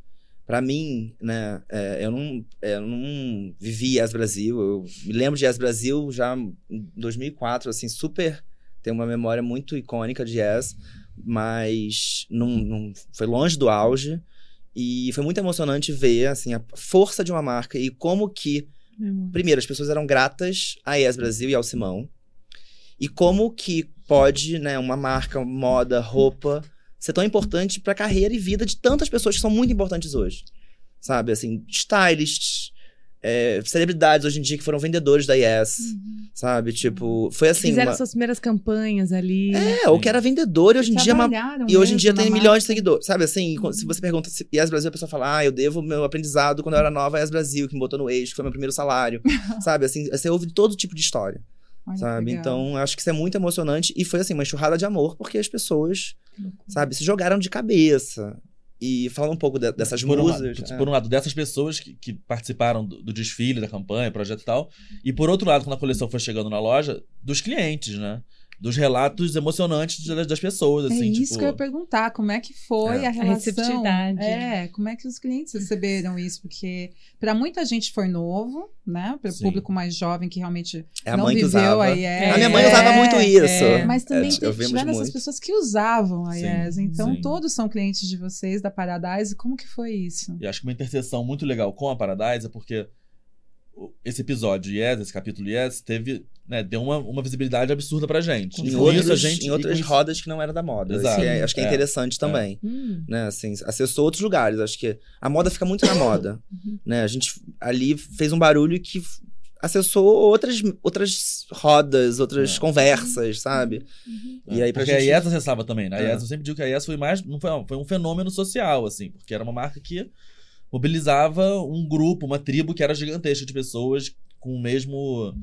Pra mim, né, é, eu, não, eu não vivi Yes Brasil. Eu me lembro de Yes Brasil já em 2004, assim, super. Tem uma memória muito icônica de Yes, mas não, não foi longe do auge. E foi muito emocionante ver, assim, a força de uma marca e como que Primeiro, as pessoas eram gratas a Yes Brasil e ao Simão. E como que pode, né, uma marca, moda, roupa, ser tão importante pra carreira e vida de tantas pessoas que são muito importantes hoje. Sabe, assim, stylists, é, celebridades hoje em dia que foram vendedores da Yes, sabe? Tipo, foi assim. Fizeram uma- suas primeiras campanhas ali. É, ou que era vendedor e hoje em dia é uma e hoje em dia mesmo tem na milhões de marca. seguidores. Sabe assim, quando- se você pergunta se Yes Brasil, a pessoa fala, ah, eu devo meu aprendizado quando eu era nova a Yes Brasil, que me botou no eixo, que foi meu primeiro salário. sabe, assim, você ouve todo tipo de história, Olha sabe? Então, acho que isso é muito emocionante. E foi, assim, uma enxurrada de amor, porque as pessoas, sabe, se jogaram de cabeça. E falando um pouco de- dessas por, um, musas. lado, é. por um lado, dessas pessoas que, que participaram do, do desfile, da campanha, projeto e tal. E por outro lado, quando a coleção foi chegando na loja, dos clientes, né? Dos relatos emocionantes das, pessoas, É assim, isso tipo... que eu ia perguntar, como é que foi É. a A relação? receptividade. É, como é que os clientes receberam isso? Porque para muita gente foi novo, né? Para o público mais jovem que realmente É a não viveu usava. a Yes. A minha mãe É, usava muito isso. é. Mas também É, teve- eu vimos tiveram essas muito. pessoas que usavam a Sim, Yes. Então, sim. todos são clientes de vocês da Paradise. Como que foi isso? E acho que uma interseção muito legal com a Paradise é porque esse episódio Yes, esse capítulo Yes, teve, né, deu uma, uma visibilidade absurda pra gente. Em, outros, isso a gente em outras isso- rodas que não era da moda. Exato. É- acho que é, É. interessante também. Hum. né, assim, acessou outros lugares. Acho que a moda fica muito na moda, né? A gente ali fez um barulho que acessou outras, outras rodas, outras É. conversas, sabe? E aí pra porque gente- a Yes acessava também, né? A É. Yes, eu sempre digo que a Yes foi mais, não foi, foi um fenômeno social, assim, porque era uma marca que mobilizava um grupo, uma tribo que era gigantesca de pessoas com o mesmo,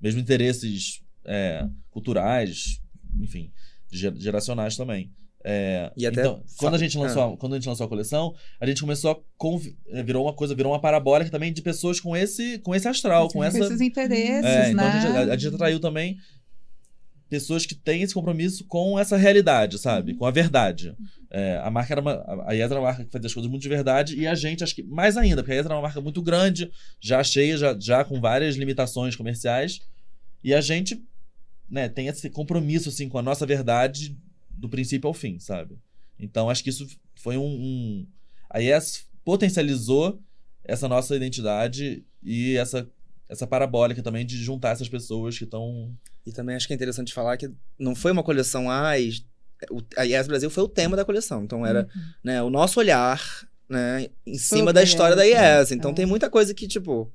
mesmo interesses é, culturais, enfim, ger- geracionais também. É, E até- então, quando a gente Ah. lançou, a- quando a gente lançou a coleção, a gente começou a é, virou uma coisa, virou uma parabólica também de pessoas com esse, com esse astral, com Com essa esses interesses, é, então né? a gente, a, a gente atraiu também pessoas que têm esse compromisso com essa realidade, sabe? Com a verdade. É, a marca era uma. A a Yes era uma marca que fazia as coisas muito de verdade e a gente, acho que mais ainda, porque a Yes era uma marca muito grande, já cheia, já, já com várias limitações comerciais. E a gente né, tem esse compromisso assim, com a nossa verdade do princípio ao fim, sabe? Então acho que isso foi um. um a Yes potencializou essa nossa identidade e essa, essa parabólica também de juntar essas pessoas que estão. E também acho que é interessante falar que não foi uma coleção, ai, o- a Yes Brasil foi o tema da coleção. Então era né, o nosso olhar né, em cima da história da Yes, né? Então É. tem muita coisa que, tipo,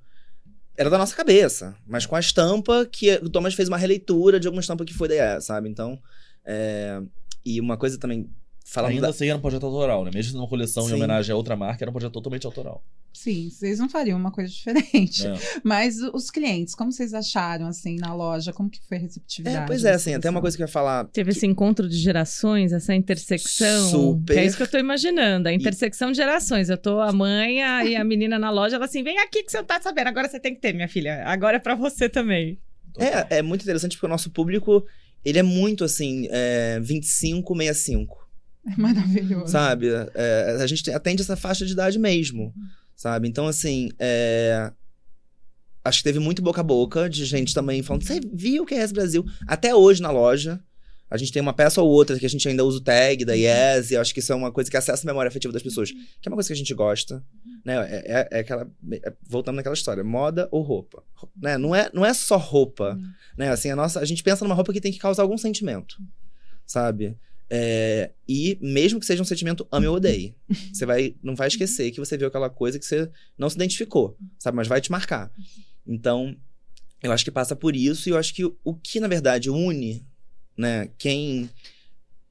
era da nossa cabeça, mas com a estampa que o Thomas fez uma releitura de alguma estampa que foi da Yes, sabe? Então, é, e uma coisa também, falando Ainda da... assim era um projeto autoral, né? Mesmo numa coleção em Sim. homenagem a outra marca, era um projeto totalmente autoral. Sim, vocês não fariam uma coisa diferente. É. Mas os clientes, como vocês acharam, assim, na loja? Como que foi a receptividade? É, pois é, assim, até uma coisa que eu ia falar. Teve esse encontro de gerações, essa intersecção. Super. Que é isso que eu tô imaginando, a intersecção de gerações. Eu tô a mãe a- e a menina na loja, ela assim, vem aqui que você não tá sabendo, agora você tem que ter, minha filha. Agora é pra você também. É, é muito interessante porque o nosso público, ele é muito, assim, é, 25, 65. É maravilhoso. sabe? É, a gente atende essa faixa de idade mesmo, sabe? Então, assim, é, acho que teve muito boca a boca de gente também falando, você viu o que é esse Brasil? Até hoje na loja, A gente tem uma peça ou outra que a gente ainda usa o tag da Yes, e acho que isso é uma coisa que acessa a memória afetiva das pessoas. Que é uma coisa que a gente gosta. Né? É, é- é aquela. é- voltando naquela história, moda ou roupa. Né? Não, é, não é só roupa. Né? Assim, a, nossa, a gente pensa numa roupa que tem que causar algum sentimento. Sabe? É, e mesmo que seja um sentimento ame ou odeie. Você vai, não vai esquecer que você viu aquela coisa que você não se identificou, sabe? Mas vai te marcar. Então, eu acho que passa por isso, e eu acho que o, o que, na verdade, une, né, quem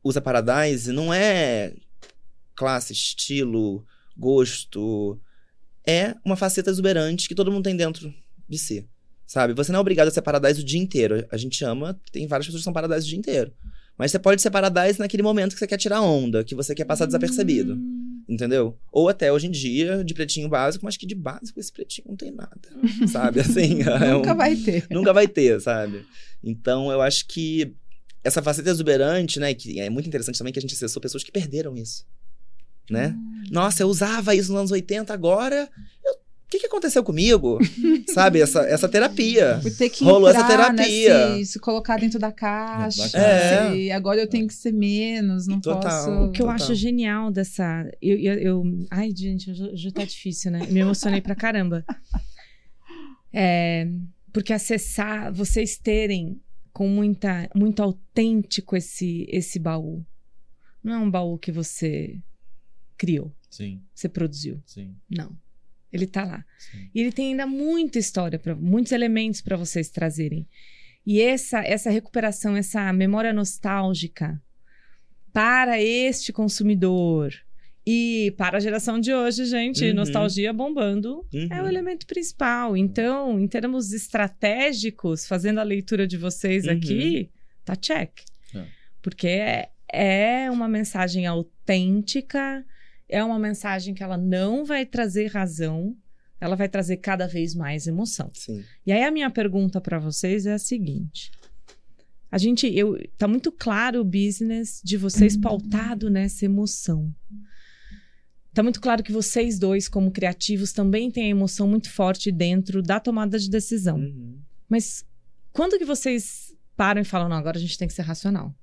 usa Paradise não é classe, estilo, gosto. É uma faceta exuberante que todo mundo tem dentro de si. Sabe? Você não é obrigado a ser Paradise o dia inteiro. A gente ama, tem várias pessoas que são Paradise o dia inteiro. Mas você pode ser Paradise naquele momento que você quer tirar onda, que você quer passar desapercebido. Entendeu? Ou até hoje em dia, de pretinho básico, mas que de básico esse pretinho não tem nada. sabe? Assim, é um- Nunca vai ter. Nunca vai ter, sabe? Então, eu acho que essa faceta exuberante, né? Que é muito interessante também que a gente acessou pessoas que perderam isso. Né? Nossa, eu usava isso nos anos 80, agora. Eu- O que, que aconteceu comigo? sabe? Essa, essa terapia. Por ter que Rolou essa entrar, né, terapia. se, se colocar dentro da caixa. É. se agora eu tenho que ser menos, não Total. posso. O que eu Total. acho genial dessa. Eu, eu, eu- ai, gente, já, já tá difícil, né? Me emocionei pra caramba. É, porque acessar, vocês terem com muita, muito autêntico esse, esse baú. Não é um baú que você criou, Sim, você produziu. sim, Não. Ele tá lá. sim. E ele tem ainda muita história, pra, muitos elementos para vocês trazerem. E essa, essa recuperação, essa memória nostálgica para este consumidor e para a geração de hoje, gente, Uhum. nostalgia bombando Uhum. é o elemento principal. Então, em termos estratégicos, fazendo a leitura de vocês Uhum. aqui, tá check. É. Porque é, é uma mensagem autêntica, é uma mensagem que ela não vai trazer razão, ela vai trazer cada vez mais emoção. Sim. E aí a minha pergunta para vocês é a seguinte: a gente, eu, tá muito claro o business de vocês pautado nessa emoção. Tá muito claro que vocês dois, como criativos, também têm a emoção muito forte dentro da tomada de decisão. Uhum. Mas quando que vocês param e falam, não, agora a gente tem que ser racional?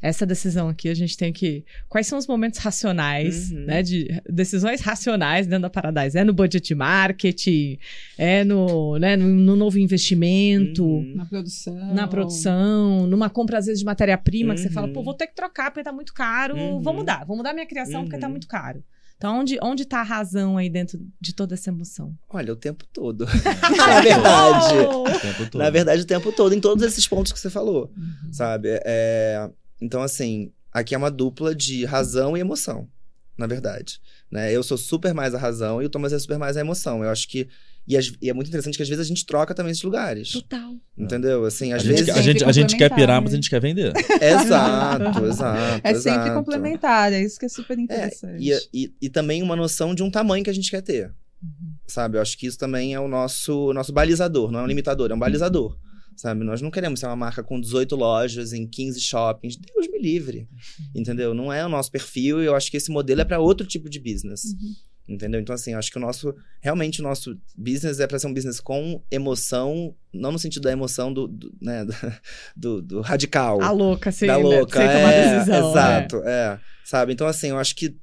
Essa decisão aqui a gente tem que. Quais são os momentos racionais, Uhum. né? De decisões racionais dentro da Paradise? É no budget marketing, é no, né, no, no novo investimento, Uhum. Na produção. na produção, numa compra, às vezes, de matéria-prima, que você Uhum. fala, pô, vou ter que trocar porque tá muito caro, Uhum. vou mudar, vou mudar minha criação porque tá Uhum. muito caro. Então, onde, onde tá a razão aí dentro de toda essa emoção? Olha, o tempo todo. Na verdade. O tempo todo. Na verdade, o tempo todo, em todos esses pontos que você falou. Uhum. sabe? É, então, assim, aqui é uma dupla de razão e emoção, na verdade. Né? Eu sou super mais a razão e o Thomas é super mais a emoção. Eu acho que. E, as- e é muito interessante que às vezes a gente troca também esses lugares. Total. Entendeu? Assim, A às gente, vezes. a, gente, a gente quer pirar, mas a gente quer vender. Exato, exato. É sempre exato. complementar, é isso que é super É, interessante. e, e, e também uma noção de um tamanho que a gente quer ter. Uhum. Sabe? Eu acho que isso também é o nosso, nosso balizador, não é um limitador, é um balizador. Sabe? Nós não queremos ser uma marca com 18 lojas em 15 shoppings. Deus me livre. Entendeu? Não é o nosso perfil e eu acho que esse modelo é para outro tipo de business. Uhum. Entendeu? Então, assim, eu acho que o nosso. Realmente, o nosso business é para ser um business com emoção, não no sentido da emoção do, do, né, do, do radical A louca, sem, da louca. sem tomar é, decisão. Exato, é. Sabe? Então, assim, eu acho que,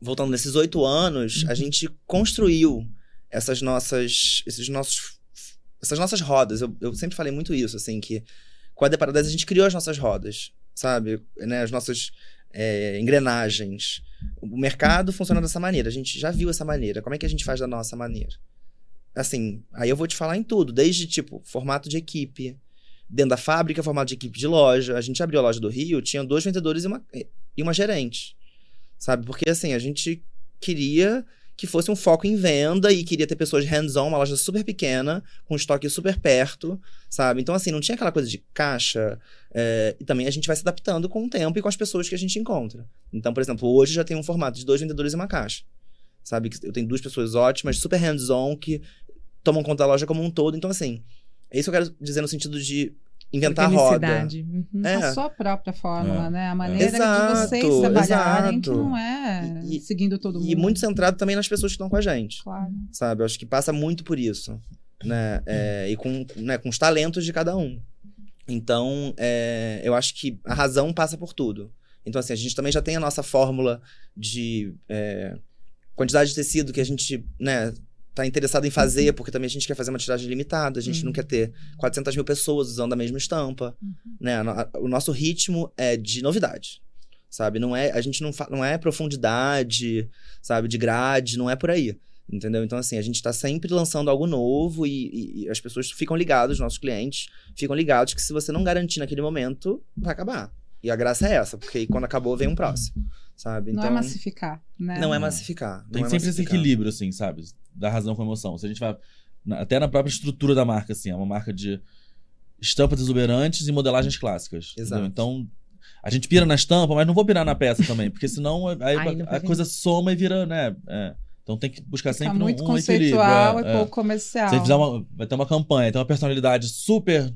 voltando nesses oito anos, Uhum. a gente construiu essas nossas. Esses nossos. Essas nossas rodas. Eu, eu sempre falei muito isso, assim, que com a The Paradise a gente criou as nossas rodas, sabe? Né, as nossas é, engrenagens. O mercado funciona dessa maneira. A gente já viu essa maneira. Como é que a gente faz da nossa maneira? Assim, aí eu vou te falar em tudo, desde tipo formato de equipe, dentro da fábrica, formato de equipe de loja. A gente abriu a loja do Rio, tinha dois vendedores e uma, e uma gerente. Sabe? Porque assim, a gente queria que fosse um foco em venda e queria ter pessoas hands-on, uma loja super pequena, com estoque super perto, sabe? Então, assim, não tinha aquela coisa de caixa. é, e também a gente vai se adaptando com o tempo e com as pessoas que a gente encontra. Então, por exemplo, hoje já tem um formato de dois vendedores e uma caixa. Sabe? Eu tenho duas pessoas ótimas, super hands-on, que tomam conta da loja como um todo. Então, assim, é isso que eu quero dizer no sentido de inventar a roda. Uhum. É. A sua própria fórmula, É. né? A maneira de Exato, vocês trabalharem, que exato. não é E- seguindo todo mundo. E muito centrado também nas pessoas que estão com a gente. Claro. sabe? Eu acho que passa muito por isso, né? É, e com, né, com os talentos de cada um. Então, é, eu acho que a razão passa por tudo. Então, assim, a gente também já tem a nossa fórmula de é, quantidade de tecido que a gente, né, tá interessado em fazer, porque também a gente quer fazer uma tiragem limitada, a gente não quer ter 400 mil pessoas usando a mesma estampa, né? No- a- O nosso ritmo é de novidade, sabe? Não é, a gente não, não é profundidade, sabe? De grade, não é por aí. Entendeu? Então, assim, a gente tá sempre lançando algo novo e, e- e as pessoas ficam ligadas, os nossos clientes ficam ligados que se você não garantir naquele momento, vai acabar. E a graça é essa, porque quando acabou, vem um próximo, sabe? Não Então, é massificar, né? não é massificar. Tem não é sempre esse massificar. equilíbrio, assim, sabe? Da razão com a emoção. Se a gente vai. na- Até na própria estrutura da marca, assim, é uma marca de estampas exuberantes e modelagens clássicas. Exato. entendeu? Então, a gente pira na estampa, mas não vou pirar na peça também, porque senão aí a, a coisa soma e vira, né? é. Então tem que buscar Fica sempre um, muito um equilíbrio. conceitual é, e é. pouco comercial. Se você fizer uma, vai ter uma campanha, tem uma personalidade super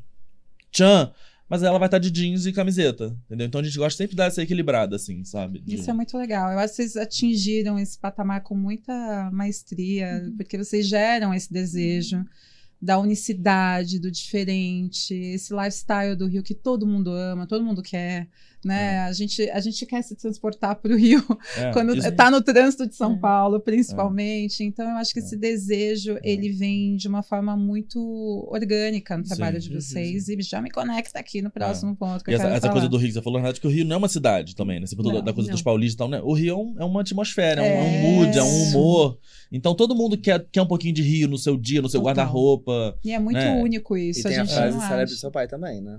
tchan, mas ela vai estar de jeans e camiseta, entendeu? Então a gente gosta sempre de dar essa equilibrada, assim, sabe? De- Isso é muito legal. Eu acho que vocês atingiram esse patamar com muita maestria, Uhum. porque vocês geram esse desejo da unicidade, do diferente, esse lifestyle do Rio que todo mundo ama, todo mundo quer, né? A, gente, a gente quer se transportar para o Rio é, quando está no trânsito de São É. Paulo, principalmente. Então, eu acho que É. esse desejo, ele vem de uma forma muito orgânica no trabalho Sim, de vocês e já me conecta aqui no próximo ponto que E eu essa, quero essa falar. coisa do Rio que você falou, na verdade, que o Rio não é uma cidade também, né? Você Não, da coisa não. dos paulistas e tal, né? O Rio é, um- é uma atmosfera, é, um, é um É. mood, é um humor. Então todo mundo quer, quer um pouquinho de Rio no seu dia, no seu guarda-roupa. E é muito né? único isso. E tem a a, gente frase do seu pai também, né?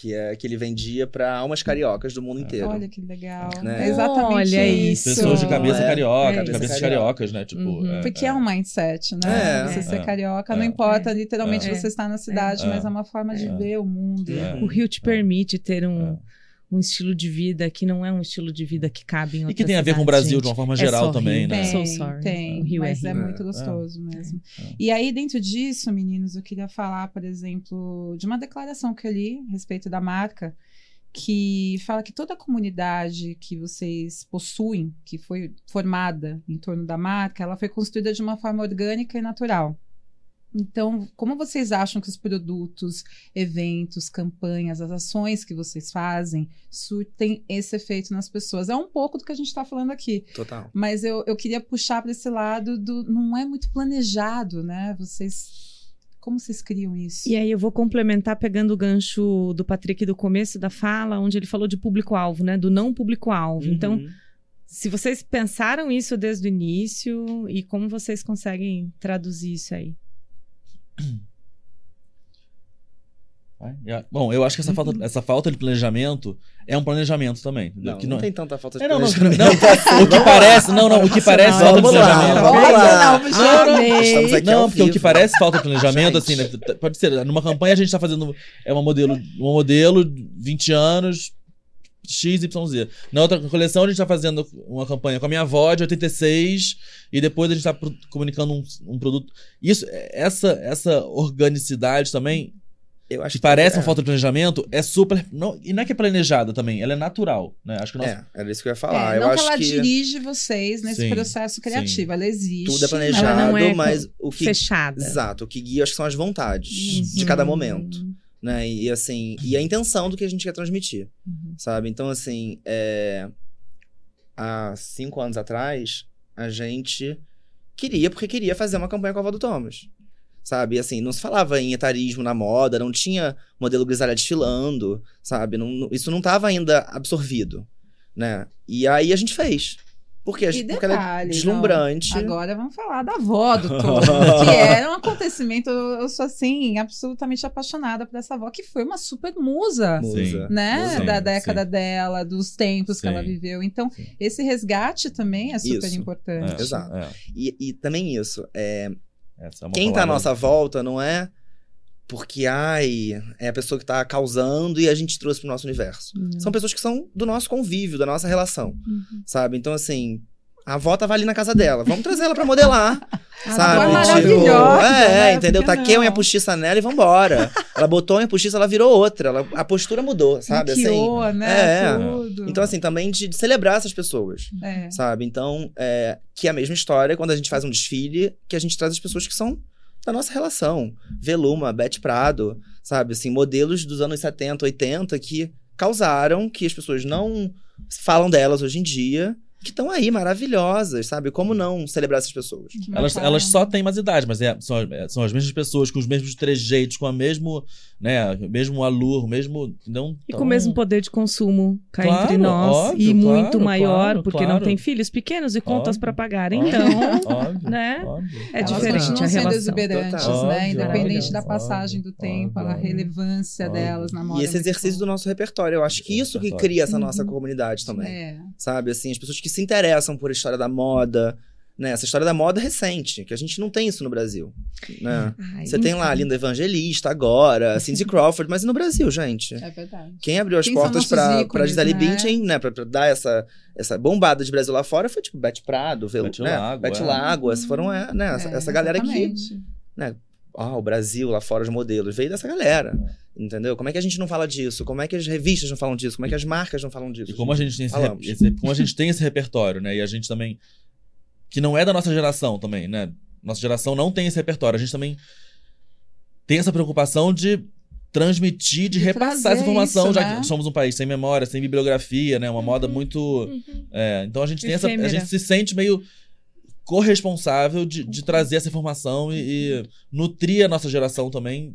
Que é que ele vendia pra almas cariocas do mundo inteiro. Olha que legal. Né? É exatamente Olha isso. Pessoas de cabeça É, carioca, é de cabeças Carioca. cariocas, né? Tipo, Uhum. Porque é. um mindset, né? É. você ser É. carioca, É. não importa É. literalmente É. você estar na cidade, É. mas é uma forma de É. ver o mundo. É. O Rio te permite ter um, É. um estilo de vida que não é um estilo de vida que cabe em E outra que tem a ver com o cidade, Brasil gente. de uma forma É geral só também, Rio. né? Tem, So sorry. tem, O Rio é mas é, Rio. muito É. gostoso mesmo. É. E aí, dentro disso, meninos, eu queria falar, por exemplo, de uma declaração que eu li a respeito da marca, que fala que toda a comunidade que vocês possuem, que foi formada em torno da marca, ela foi construída de uma forma orgânica e natural. Então, como vocês acham que os produtos, eventos, campanhas, as ações que vocês fazem surtem esse efeito nas pessoas? É um pouco do que a gente está falando aqui. Total. Mas eu, eu queria puxar para esse lado do. Não é muito planejado, né? Vocês. Como vocês criam isso? E aí eu vou complementar pegando o gancho do Patrick do começo da fala, onde ele falou de público-alvo, né? Do não público-alvo. Então, Uhum. se vocês pensaram isso desde o início e como vocês conseguem traduzir isso aí? A- Bom, eu acho que essa falta, essa falta de planejamento é um planejamento também. Não, que não, não, tem tanta falta de É, não, não, planejamento. não, o que parece, não, não, o que parece falta de planejamento. Não, Não, porque o que parece falta de planejamento, assim, né, pode ser, numa campanha a gente tá fazendo, é uma modelo, uma modelo, 20 anos, XYZ. Na outra coleção a gente tá fazendo uma campanha com a minha avó de 86 e depois a gente tá pro- comunicando um, um produto. Isso, essa, essa organicidade também, Eu acho que parece é. uma falta de planejamento, é super, não, e não é que é planejada também, ela é natural, né? Acho que nosso, É, era isso que eu ia falar. É, eu não acho que ela que dirige vocês nesse Sim, processo criativo, ela existe. tudo é Ela planejado, não é mas o que Fechada. Exato, o que guia acho que são as vontades de Uhum. cada momento, né? E assim, e a intenção do que a gente quer transmitir, Uhum. sabe? Então assim, é... há cinco anos atrás a gente queria porque queria fazer uma campanha com a avó do Thomas, sabe? Assim, não se falava em etarismo na moda, não tinha modelo grisalha desfilando, sabe? Não- isso não estava ainda absorvido, né? E aí a gente fez. Porque, a E gente, porque ela é detalhe, deslumbrante. Agora vamos falar da avó do Thomas, que era um acontecimento. Eu sou assim, absolutamente apaixonada por essa avó, que foi uma super musa. Musa. Né, Musa. da década sim. dela, dos tempos que Sim. ela viveu. Então, Sim. esse resgate também é super Isso. importante. Exato. é, E, e também isso, é, essa é uma quem tá à nossa volta não é porque, ai, é a pessoa que tá causando e a gente trouxe pro nosso universo. Uhum. São pessoas que são do nosso convívio, da nossa relação, Uhum. sabe? Então, assim, a avó tava ali na casa dela, vamos trazer ela pra modelar, A sabe? é Tipo, é, né? entendeu? Taquei a unha postiça nela e vambora. ela botou a unha postiça, ela virou outra, ela- a postura mudou, sabe? Assim, né? é. Tudo. então, assim, também de, de celebrar essas pessoas. É. sabe? Então, é, que é a mesma história quando a gente faz um desfile, que a gente traz as pessoas que são da nossa relação. Veluma, Beth Prado, sabe? Assim, modelos dos anos 70, 80 que causaram que as pessoas não falam delas hoje em dia, que estão aí maravilhosas, sabe? Como não celebrar essas pessoas? Elas, elas só têm mais idade, mas é, são, é, são as mesmas pessoas, com os mesmos trejeitos, com a mesmo, né, mesmo alur, mesmo. Não, E com o mesmo poder de consumo cá Claro, entre nós. óbvio, e muito claro, maior, claro, porque não tem filhos pequenos e contas para pagar. Então, Óbvio, né? óbvio. é Elas diferente continuam a sendo relação. exuberantes, Total. né? Óbvio, Independente óbvio, da passagem do óbvio, tempo, a relevância Óbvio. delas na moda. E esse é exercício do nosso repertório, eu acho que isso que cria essa nossa Uhum. comunidade também. É. sabe? Assim, as pessoas que se interessam por história da moda, né? Essa história da moda recente, que a gente não tem isso no Brasil, né? Ai, Você tem lá a Linda Evangelista agora, Cindy Crawford, mas e no Brasil, gente? É verdade. Quem abriu as Quem portas ícones, pra Gisele né? Bündchen, né? Pra, pra dar essa, essa bombada de Brasil lá fora foi tipo Beth Prado, Beth né? Lago, Beth é. Lago, foram, é, né? Essa, É, essa galera aqui exatamente. Ah, o Brasil lá fora, os modelos, veio dessa galera. Entendeu? Como é que a gente não fala disso? Como é que as revistas não falam disso? Como é que as marcas não falam disso? E como a gente tem esse, esse- como a gente tem esse repertório, né? E a gente também que não é da nossa geração também, né? Nossa geração não tem esse repertório. A gente também tem essa preocupação de transmitir, de, De repassar essa informação, isso, já né? que somos um país sem memória, sem bibliografia, né? Uma moda muito Uhum. é, então a gente tem essa, a Efêmera. gente se sente meio corresponsável de, de trazer essa informação e, e nutrir a nossa geração também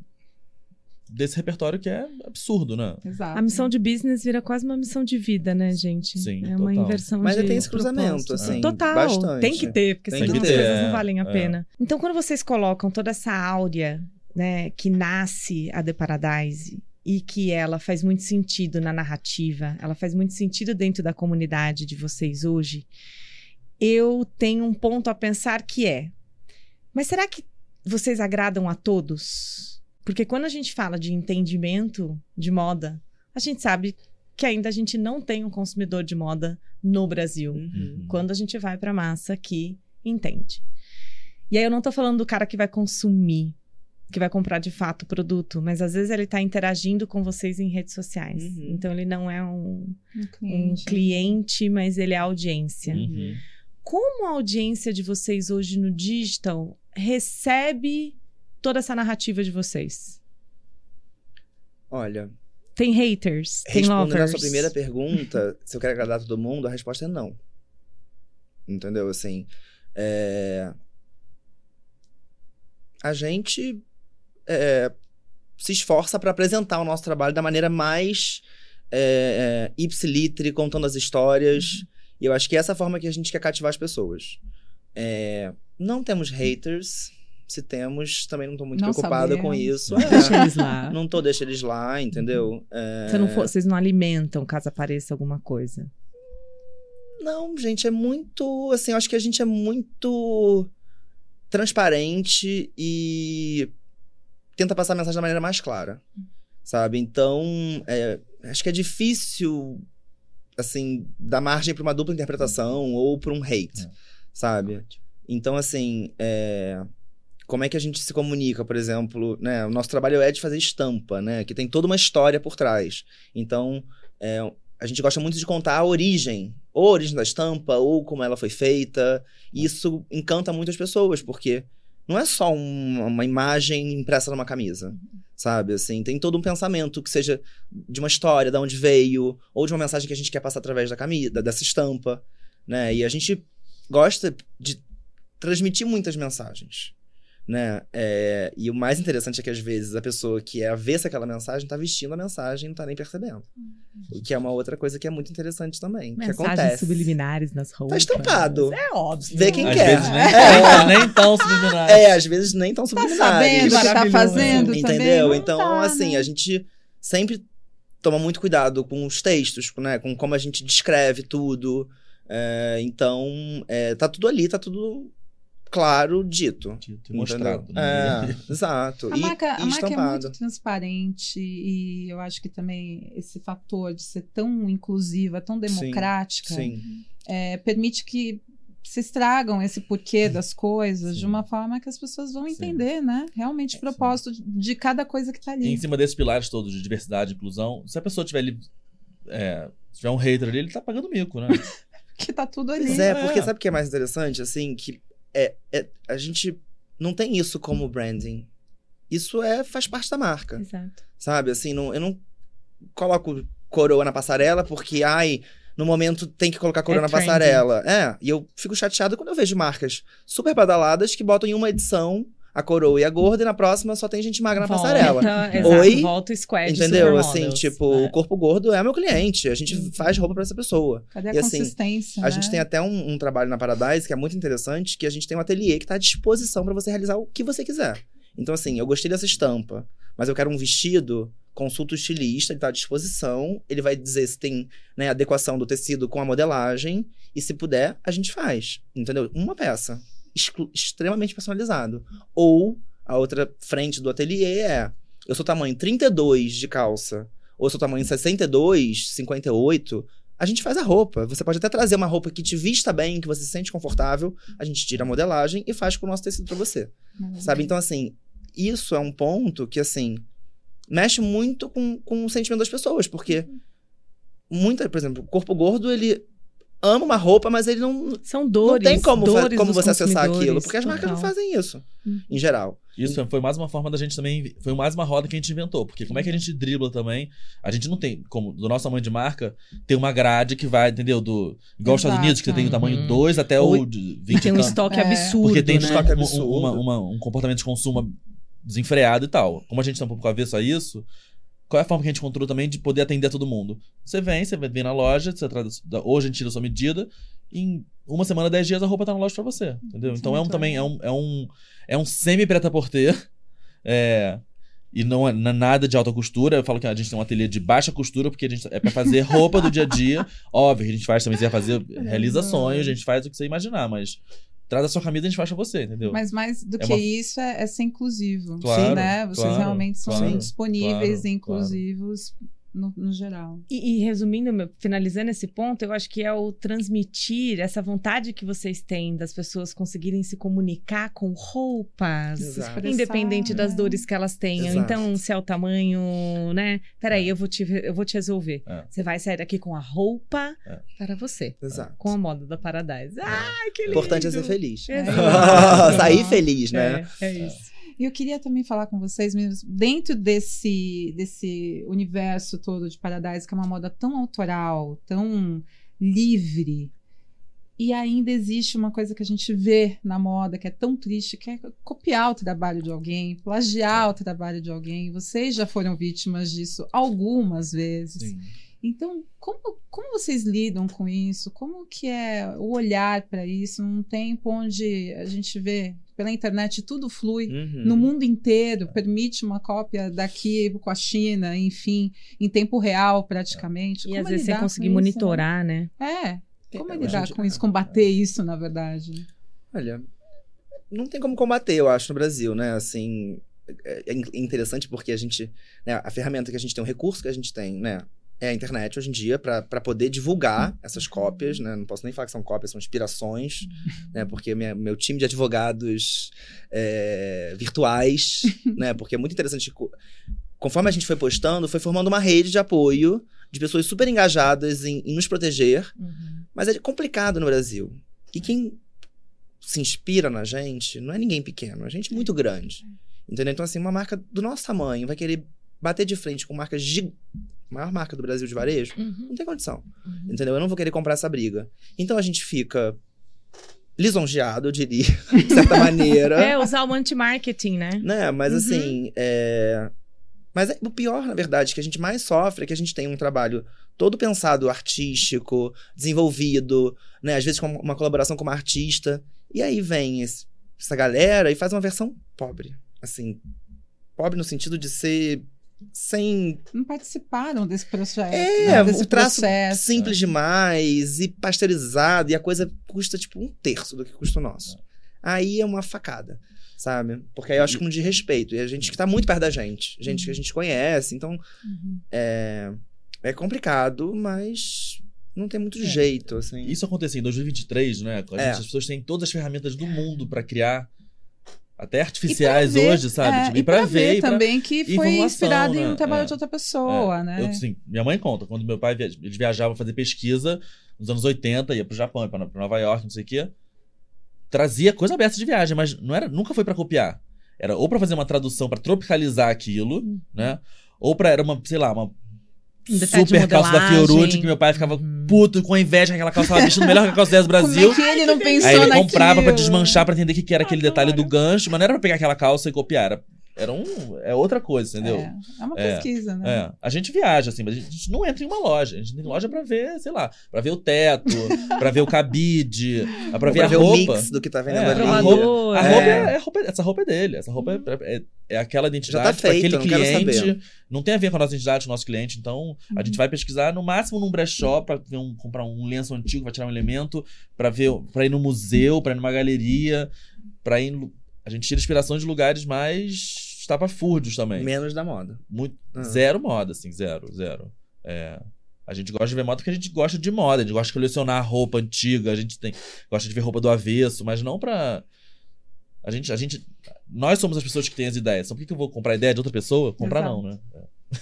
desse repertório que é absurdo, né? Exato. A missão de business vira quase uma missão de vida, né, gente? Sim, é uma total. inversão Mas de tem esse cruzamento, assim, Total, bastante. tem que ter, porque Tem senão as ter, coisas não é, valem a é. pena. Então, quando vocês colocam toda essa áurea, né, que nasce a The Paradise e que ela faz muito sentido na narrativa, ela faz muito sentido dentro da comunidade de vocês hoje, eu tenho um ponto a pensar que é: mas será que vocês agradam a todos? Porque quando a gente fala de entendimento de moda, a gente sabe que ainda a gente não tem um consumidor de moda no Brasil. Uhum. Quando a gente vai pra massa que entende. E aí eu não tô falando do cara que vai consumir, que vai comprar de fato o produto, mas às vezes ele tá interagindo com vocês em redes sociais. Uhum. Então ele não é um, Um um cliente. cliente, mas ele é audiência. Uhum. Como a audiência de vocês hoje no digital recebe toda essa narrativa de vocês? Olha, Tem haters, tem respondendo lovers. a sua primeira pergunta, se eu quero agradar todo mundo, a resposta é não. Entendeu? Assim, é... a gente é, se esforça para apresentar o nosso trabalho da maneira mais é, é, ipsilitre, contando as histórias. E eu acho que essa é a forma que a gente quer cativar as pessoas. É, não temos haters. Se temos, também não tô muito Não preocupada com sabemos. isso. Deixa É, eles lá. não tô deixando eles lá, entendeu? É, Você não for- vocês não alimentam caso apareça alguma coisa. Não, gente, é muito. Assim, eu acho que a gente é muito transparente e tenta passar a mensagem da maneira mais clara. Sabe? Então, é, acho que é difícil, assim, dar margem para uma dupla interpretação ou para um hate, É. sabe? Então, assim, é, como é que a gente se comunica, por exemplo, né? O nosso trabalho é de fazer estampa, né? Que tem toda uma história por trás. Então, é, a gente gosta muito de contar a origem, ou a origem da estampa, ou como ela foi feita. E isso encanta muitas pessoas, porque não é só um- uma imagem impressa numa camisa, sabe? Assim, tem todo um pensamento que seja de uma história, de onde veio, ou de uma mensagem que a gente quer passar através da camisa, dessa estampa, né? E a gente gosta de transmitir muitas mensagens, né? É, e o mais interessante é que às vezes a pessoa que é avessa àquela mensagem tá vestindo a mensagem e não tá nem percebendo. O que é uma outra coisa que é muito interessante também, que Mensagens acontece. subliminares nas roupas. estampado. É óbvio. Vê quem Às quer. vezes nem, É. nem tão subliminares. É, às vezes nem tão Tá subliminares. sabendo o que tá fazendo? Entendeu? Então, tá, assim, né? a gente sempre toma muito cuidado com os textos, né? Com como a gente descreve tudo. É, então, é, tá tudo ali, tá tudo claro, dito. Dito e mostrado. né? É, exato. A e, marca, e a marca é muito transparente e eu acho que também esse fator de ser tão inclusiva, tão democrática, Sim. é, permite que se estragam esse porquê das coisas de Sim. uma forma que as pessoas vão Sim. entender, né? Realmente o propósito de- de cada coisa que tá E ali. em cima desses pilares todos de diversidade e inclusão, se a pessoa tiver ali. é, se tiver um hater ali, ele tá pagando mico, né? Que tá tudo ali. Pois é, É. porque sabe o que é mais interessante? Assim, que é, é- a gente não tem isso como branding. Isso é faz parte da marca, Exato. sabe? Assim, não, eu não coloco coroa na passarela porque, ai, no momento tem que colocar coroa É na passarela. É, e eu fico chateado quando eu vejo marcas super badaladas que botam em uma edição a coroa e a gorda e na próxima só tem gente magra na Volta, passarela. Exato, Oi? volta o squad Entendeu? Assim, tipo, É. o corpo gordo é meu cliente. A gente Uhum. faz roupa pra essa pessoa. Cadê a E assim, consistência? A né? gente tem até um, um trabalho na Paradise que é muito interessante, que a gente tem um ateliê que tá à disposição pra você realizar o que você quiser. Então, assim, eu gostei dessa estampa, mas eu quero um vestido, consulta o estilista, ele tá à disposição, ele vai dizer se tem né, adequação do tecido com a modelagem, e se puder, a gente faz. Entendeu? Uma peça. Extremamente personalizado. Ou a outra frente do ateliê é: eu sou tamanho 32 de calça, ou eu sou tamanho 62, 58. A gente faz a roupa. Você pode até trazer uma roupa que te vista bem, que você se sente confortável. A gente tira a modelagem e faz com o nosso tecido pra você. Maravilha. Sabe? Então, assim, isso é um ponto que, assim, mexe muito com, com o sentimento das pessoas. Porque, muita, por exemplo, o corpo gordo, ele ama uma roupa, mas ele não, São dores. não tem como, dores como você acessar aquilo. Porque as marcas não total. fazem isso, Uhum. em geral. Isso foi mais uma forma da gente também. Foi mais uma roda que a gente inventou. Porque como é que a gente dribla também? A gente não tem, como do nosso tamanho de marca, tem uma grade que vai, entendeu? Do, igual os Estados. Unidos, que tem o tamanho Uhum. 2 até Ou- o de 20 E tem um estoque É. absurdo, Porque tem né? estoque um- absurdo. uma- uma- um comportamento de consumo desenfreado e tal. Como a gente tá um pouco avesso a isso, qual é a forma que a gente encontrou também de poder atender a todo mundo? Você vem, você vem na loja, você traz, hoje a gente tira a sua medida, em uma semana, 10 dias a roupa tá na loja pra você, entendeu? Isso Então é um também, é um, é um, é um semi-preta-porter, é... E não é não é nada de alta costura. Eu falo que a gente tem um ateliê de baixa costura, porque a gente é pra fazer roupa do dia a dia. Óbvio a gente faz também, se fazer, realiza sonhos, a gente faz o que você imaginar, mas traz a sua camisa a gente faz pra você, entendeu? Mas mais do É que uma- isso é, é ser inclusivo. Claro, né? Vocês claro, realmente são claro, disponíveis e inclusivos no, no geral. E, e resumindo, meu, finalizando esse ponto, eu acho que é o transmitir essa vontade que vocês têm das pessoas conseguirem se comunicar com roupas. Exato. Independente das né? dores que elas tenham. Exato. Então, se é o tamanho, né? Peraí, eu vou te, eu vou te resolver. É. Você vai sair daqui com a roupa É. para você. Exato. Com a moda da Paradise. Ai, que O lindo! importante é ser feliz. Exato. Sair feliz, né? É, é isso. E eu queria também falar com vocês mesmo, dentro desse, desse universo todo de Paradise, que é uma moda tão autoral, tão livre, e ainda existe uma coisa que a gente vê na moda que é tão triste, que é copiar o trabalho de alguém, plagiar o trabalho de alguém. Vocês já foram vítimas disso algumas vezes. Sim. Então, como, como vocês lidam com isso? Como que é o olhar para isso num tempo onde a gente vê pela internet tudo flui Uhum. no mundo inteiro, permite uma cópia daqui com a China, enfim, em tempo real praticamente. E Como às vezes você conseguir isso, monitorar, né? né? É. Como é A lidar gente- com isso, combater isso, na verdade? Olha, não tem como combater, eu acho, no Brasil, né? Assim, é é interessante porque a gente, né, a ferramenta que a gente tem, o recurso que a gente tem, né, é a internet hoje em dia para poder divulgar essas cópias, né? Não posso nem falar que são cópias, são inspirações, né? Porque minha- meu time de advogados é, virtuais, né? Porque é muito interessante. co- Conforme a gente foi postando, foi formando uma rede de apoio de pessoas super engajadas em, em nos proteger, mas é complicado no Brasil. E quem se inspira na gente não é ninguém pequeno, é gente muito grande. Entendeu? Então, assim, uma marca do nosso tamanho vai querer bater de frente com marcas de. Maior marca do Brasil de varejo? Uhum. Não tem condição. Uhum. Entendeu? Eu não vou querer comprar essa briga. Então a gente fica lisonjeado, eu diria, de certa maneira. É, usar o anti-marketing, né? Né? Mas Uhum. assim, é... Mas é- o pior, na verdade, que a gente mais sofre é que a gente tem um trabalho todo pensado artístico, desenvolvido, né? Às vezes com uma colaboração com uma artista. E aí vem esse- essa galera e faz uma versão pobre. Assim, pobre no sentido de ser sem Não participaram desse processo. É, né, desse o traço processo. simples demais e pasteurizado, e a coisa custa tipo um terço do que custa o nosso. Aí é uma facada, sabe? Porque aí eu acho que é um de respeito. E a gente que tá muito perto da gente, gente que a gente conhece, então Uhum. é, é complicado, mas não tem muito jeito, assim. Isso acontecer em 2023, né? A É. As pessoas têm todas as ferramentas do mundo pra criar, até artificiais ver, hoje, sabe? é, Tipo, e pra ver e pra- também que foi inspirado em né? um trabalho É. de outra pessoa, É, né? Eu, assim, minha mãe conta, quando meu pai via- eles viajavam fazer pesquisa nos anos 80, ia pro Japão, ia pra pra Nova York, não sei o quê. trazia coisa aberta de viagem, mas não era, nunca foi pra copiar. Era ou pra fazer uma tradução pra tropicalizar aquilo, Uhum. né? Ou pra era uma, sei lá, uma Um super calça da. Fiorucci que meu pai ficava Uhum. puto com inveja que aquela calça tava vestindo melhor que a calça 10 do Brasil. Como é que ele não pensou Aí ele naquilo? comprava pra desmanchar, pra entender o que, que era aquele detalhe do gancho, mas não era pra pegar aquela calça e copiar, era, era um, é outra coisa, entendeu? É, é uma É, pesquisa, né? É, a gente viaja, assim, mas a gente não entra em uma loja. A gente tem loja pra ver, sei lá, pra ver o teto, pra ver o cabide, pra Ou ver pra a ver roupa. o mix do que tá vendendo É, ali. a roupa, a É. roupa é, é roupa- essa roupa é dele. Essa roupa é, é- é aquela identidade Já tá pra feito, aquele não cliente. Não tem a ver com a nossa identidade, com o nosso cliente. Então, a gente vai pesquisar no máximo num brechó pra ver um- comprar um lenço antigo, pra tirar um elemento, pra ver, para ir no museu, pra ir numa galeria, pra ir. A gente tira inspiração de lugares mais estapafúrdios também. Menos da moda. Muito, Ah. Zero moda, assim, zero, zero. É, a gente gosta de ver moda porque a gente gosta de moda, a gente gosta de colecionar roupa antiga, a gente tem, gosta de ver roupa do avesso, mas não pra. A gente, a gente. Nós somos as pessoas que têm as ideias. Então por que, que eu vou comprar ideia de outra pessoa? Comprar Exato. não, né? É.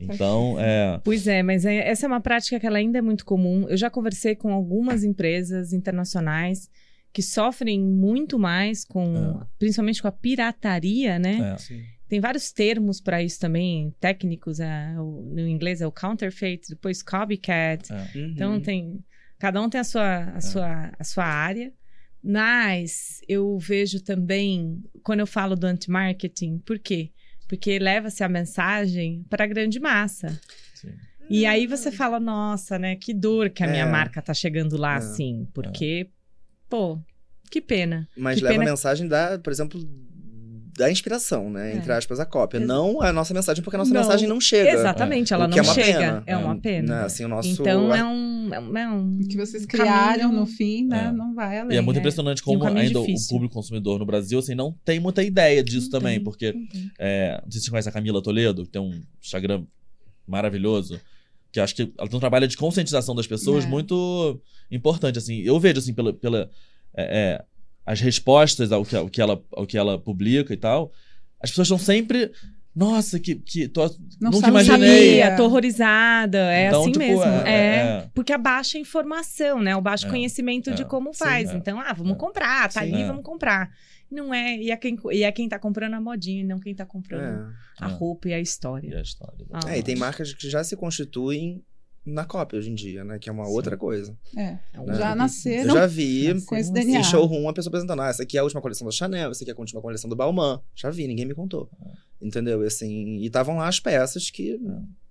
Então, é. Pois é, mas é- essa é uma prática que ela ainda é muito comum. Eu já conversei com algumas empresas internacionais que sofrem muito mais com, É. principalmente com a pirataria, né? é. Tem vários termos para isso também, técnicos. É, o- no inglês é o counterfeit, depois copycat. Uhum. Então tem, cada um tem a sua, a sua, a sua área. Mas eu vejo também, quando eu falo do anti-marketing, por quê? Porque leva-se a mensagem para a grande massa. Sim. E aí você fala, nossa, né? Que dor que a minha É. marca tá chegando lá É. assim. Porque, pô, que pena. Mas Que leva pena- a mensagem da, por exemplo, da inspiração, né? É. Entre aspas, a cópia. Ex- Não a nossa mensagem, porque a nossa Não. mensagem não chega. Exatamente, ela O que não é uma chega. pena. É uma Né? pena. Assim, o nosso... Então é um, é um, é um O que vocês criaram caminho- no fim, né? É. Não vai além. E é muito né? impressionante um como caminho ainda difícil. o público consumidor no Brasil assim, não tem muita ideia disso Não também, tem. porque. É, não sei se você conhece a Camila Toledo, que tem um Instagram maravilhoso. Que acho que ela tem um trabalho de conscientização das pessoas É. muito importante. Assim, eu vejo assim, pela, pela é, é, as respostas ao que, ao, que ela, ao que ela publica e tal. As pessoas estão sempre. Nossa, que. que tô, Não nunca Não imaginei. sabia, tô horrorizada. É Então, assim tipo, mesmo. é- É, é- Porque a baixa informação, né? O baixo É, conhecimento de é, como sim, faz. é. Então, ah, vamos comprar, tá Sim. ali, vamos comprar. Não é, e é, quem, e é quem tá comprando a modinha, e não quem tá comprando É. a É. roupa e a E história. a história. Ah. É, e tem marcas que já se constituem na cópia hoje em dia, né? Que é uma Sim. outra coisa. É. É um Já nasceram Eu já vi em showroom a pessoa apresentando, ah, essa aqui é a última coleção da Chanel, essa aqui é a última coleção do Balmain. Já vi, ninguém me contou. Entendeu? E assim, e estavam lá as peças que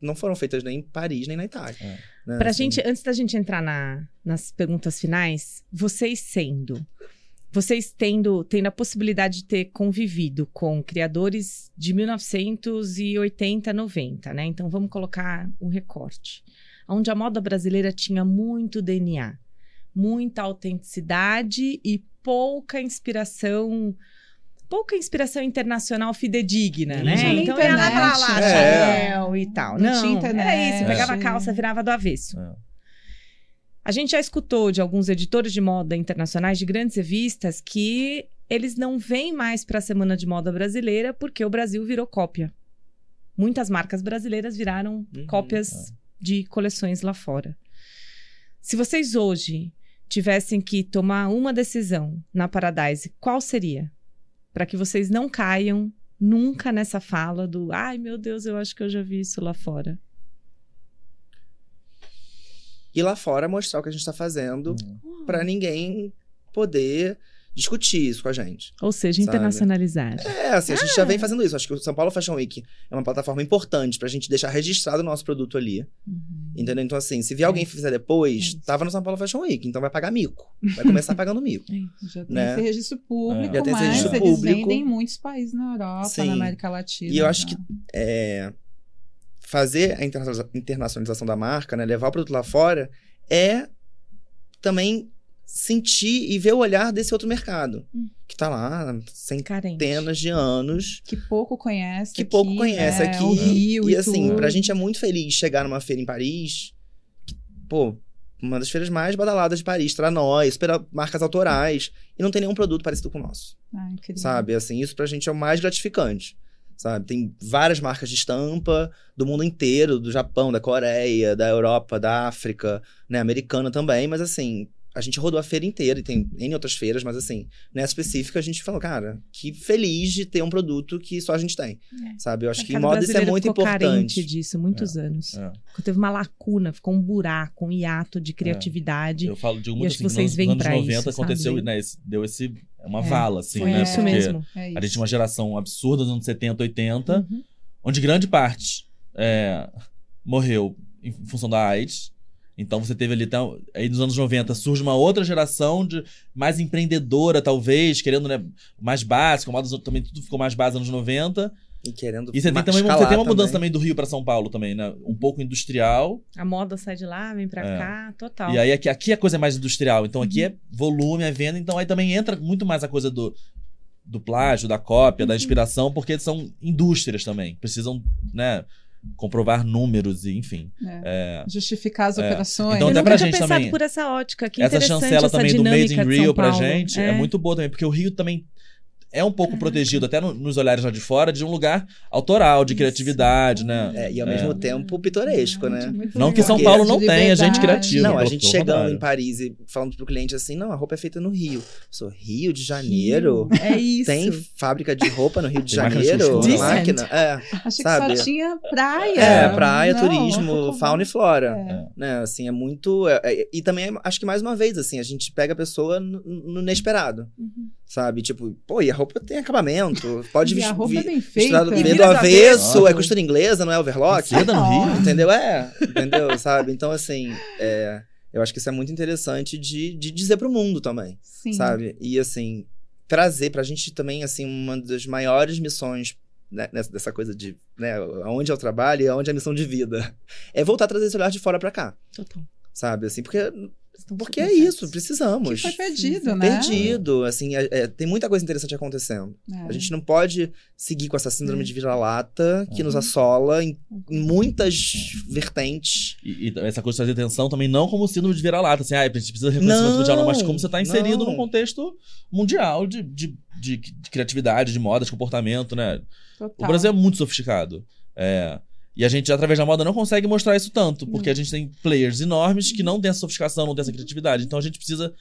não foram feitas nem em Paris, nem na Itália. É. Né? Pra Assim, gente, antes da gente entrar na- nas perguntas finais, vocês sendo, vocês tendo, tendo a possibilidade de ter convivido com criadores de 1980, 90, né? Então vamos colocar um recorte. Onde a moda brasileira tinha muito DNA, muita autenticidade e pouca inspiração. Pouca inspiração internacional fidedigna, Não né? tinha Então ia lá, lá, lá, internet, Chanel e tal. Não Não, tinha internet. era isso. Pegava a É. calça, virava do avesso. É. A gente já escutou de alguns editores de moda internacionais de grandes revistas que eles não vêm mais para a Semana de Moda Brasileira porque o Brasil virou cópia. Muitas marcas brasileiras viraram Uhum, cópias de coleções lá fora. Se vocês hoje tivessem que tomar uma decisão na Paradise, qual seria? Para que vocês não caiam nunca nessa fala do ai meu Deus, eu acho que eu já vi isso lá fora. E lá fora mostrar o que a gente tá fazendo Hum. pra ninguém poder discutir isso com a gente. Ou seja, Sabe? internacionalizar. É, assim, a gente já vem fazendo isso. Acho que o São Paulo Fashion Week é uma plataforma importante pra gente deixar registrado o nosso produto ali. Uhum. Entendeu? Então, assim, se vier alguém fizer depois, É tava no São Paulo Fashion Week, então vai pagar mico. Vai começar pagando mico. Já tem Né? esse registro público, É. Já tem esse mas registro eles público. vendem em muitos países na Europa, Sim. na América Latina. E eu acho que é, fazer a interna- internacionalização da marca, né, levar o produto lá fora, é também sentir e ver o olhar desse outro mercado, Hum. que tá lá Carente. centenas de anos, Que pouco conhece que aqui, pouco conhece né? aqui. O Rio e e, assim, tudo. pra gente é muito feliz chegar numa feira em Paris, pô, uma das feiras mais badaladas de Paris, pra nós, super marcas autorais, e não tem nenhum produto parecido com o nosso. Ah, incrível. sabe? Assim, isso pra gente é o mais gratificante, sabe? Tem várias marcas de estampa do mundo inteiro, do Japão, da Coreia, da Europa, da África, né? Americana também, mas assim, a gente rodou a feira inteira e tem N outras feiras, mas assim, nessa específica a gente falou, cara, que feliz de ter um produto que só a gente tem. Sabe? Eu acho que em moda isso é muito ficou carente importante. disso muitos anos. É. Teve uma lacuna, ficou um buraco, um hiato de criatividade. Eu falo, digo E muito acho que assim, vocês nos vêm anos pra 90 isso, aconteceu, né? esse- deu esse. É uma É. vala, assim, Foi né? isso Porque mesmo. É A isso. gente tinha uma geração absurda dos anos 70, 80, Uhum. onde grande parte é, morreu em função da AIDS. Então você teve ali, então, aí nos anos 90 surge uma outra geração de mais empreendedora, talvez, querendo, né, mais básico, a também tudo ficou mais básico nos anos 90. E querendo E você tem também você tem uma mudança também do Rio para São Paulo também, né? Um pouco industrial. A moda sai de lá, vem pra É. cá, total. E aí aqui, aqui a coisa é mais industrial. Então aqui Uhum. é volume, é venda. Então aí também entra muito mais a coisa do, do plágio, da cópia, Uhum. da inspiração, porque são indústrias também. Precisam, né, comprovar números e enfim. É. Justificar as É. operações. Então, até nunca pra gente pensado também, por essa ótica. Que essa interessante chancela essa também do Made in de Rio pra gente é. muito boa também, porque o Rio também é um pouco protegido, até no- nos olhares lá de fora, de um lugar autoral, de criatividade, né? É, e ao mesmo tempo pitoresco, né? Muito Não que. São Paulo não tenha gente liberdade. criativa. Não, a gente chegando em Paris e falando pro cliente assim, não, a roupa é feita no Rio. Sou Rio de Janeiro. É isso. Tem fábrica de roupa no Rio de Tem máquina de Janeiro? costura. Máquina? É. Achei sabe? que só tinha praia. É, praia, Não, turismo, fauna e flora. É. Né, assim, é muito. é- é- e também, acho que mais uma vez, assim, a gente pega a pessoa no, no inesperado. Uhum. Sabe? Tipo, pô, e a roupa tem acabamento. Pode vir a roupa é bem feita. meio do avesso, avesso. é costura inglesa, não é overlock. Seda no Rio? Entendeu? É, entendeu? Sabe? Então, assim, é, eu acho que isso é muito interessante de, de dizer pro mundo também, Sim. sabe? E, assim, trazer pra gente também, assim, uma das maiores missões né, nessa, dessa coisa de, né, aonde é o trabalho e aonde é a missão de vida, é voltar a trazer esse olhar de fora pra cá, Total. sabe? Assim, porque, porque é isso, precisamos. Que foi perdido, né? Perdido, assim, é- é, tem muita coisa interessante acontecendo. É. A gente não pode seguir com essa síndrome É. de vira-lata que nos Uhum. assola em, em muitas vertentes. E, e essa coisa de trazer atenção também não como síndrome de vira-lata, assim, ah, a gente precisa de reconhecimento Não, mundial, não, mas como você está inserido não. num contexto mundial de, de, de, de criatividade, de moda, de comportamento, né? Total. O Brasil é muito sofisticado. É, e a gente, através da moda, não consegue mostrar isso tanto, porque a gente tem players enormes que não têm essa sofisticação, não têm essa criatividade. Então a gente precisa,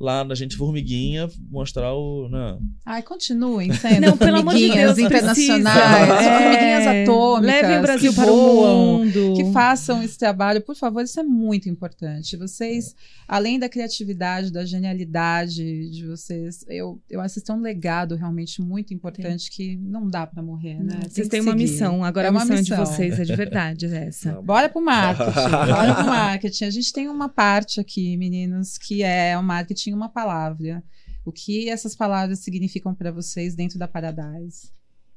lá na gente formiguinha, mostrar o. Né? Ai, continuem sendo Não, pelo amor de Deus, internacionais, precisa. formiguinhas É, atômicas. Levem o Brasil para voam, o mundo. Que façam esse trabalho, por favor, isso é muito importante. Vocês, além da criatividade, da genialidade de vocês, eu, eu acho que tem um legado realmente muito importante que não dá pra morrer, né? Tem Vocês têm uma missão. Agora É a missão missão. de vocês é de verdade, é essa. Não. Bora pro marketing, bora pro marketing. A gente tem uma parte aqui, meninos, que é o marketing uma palavra. O que essas palavras significam para vocês dentro da Paradise?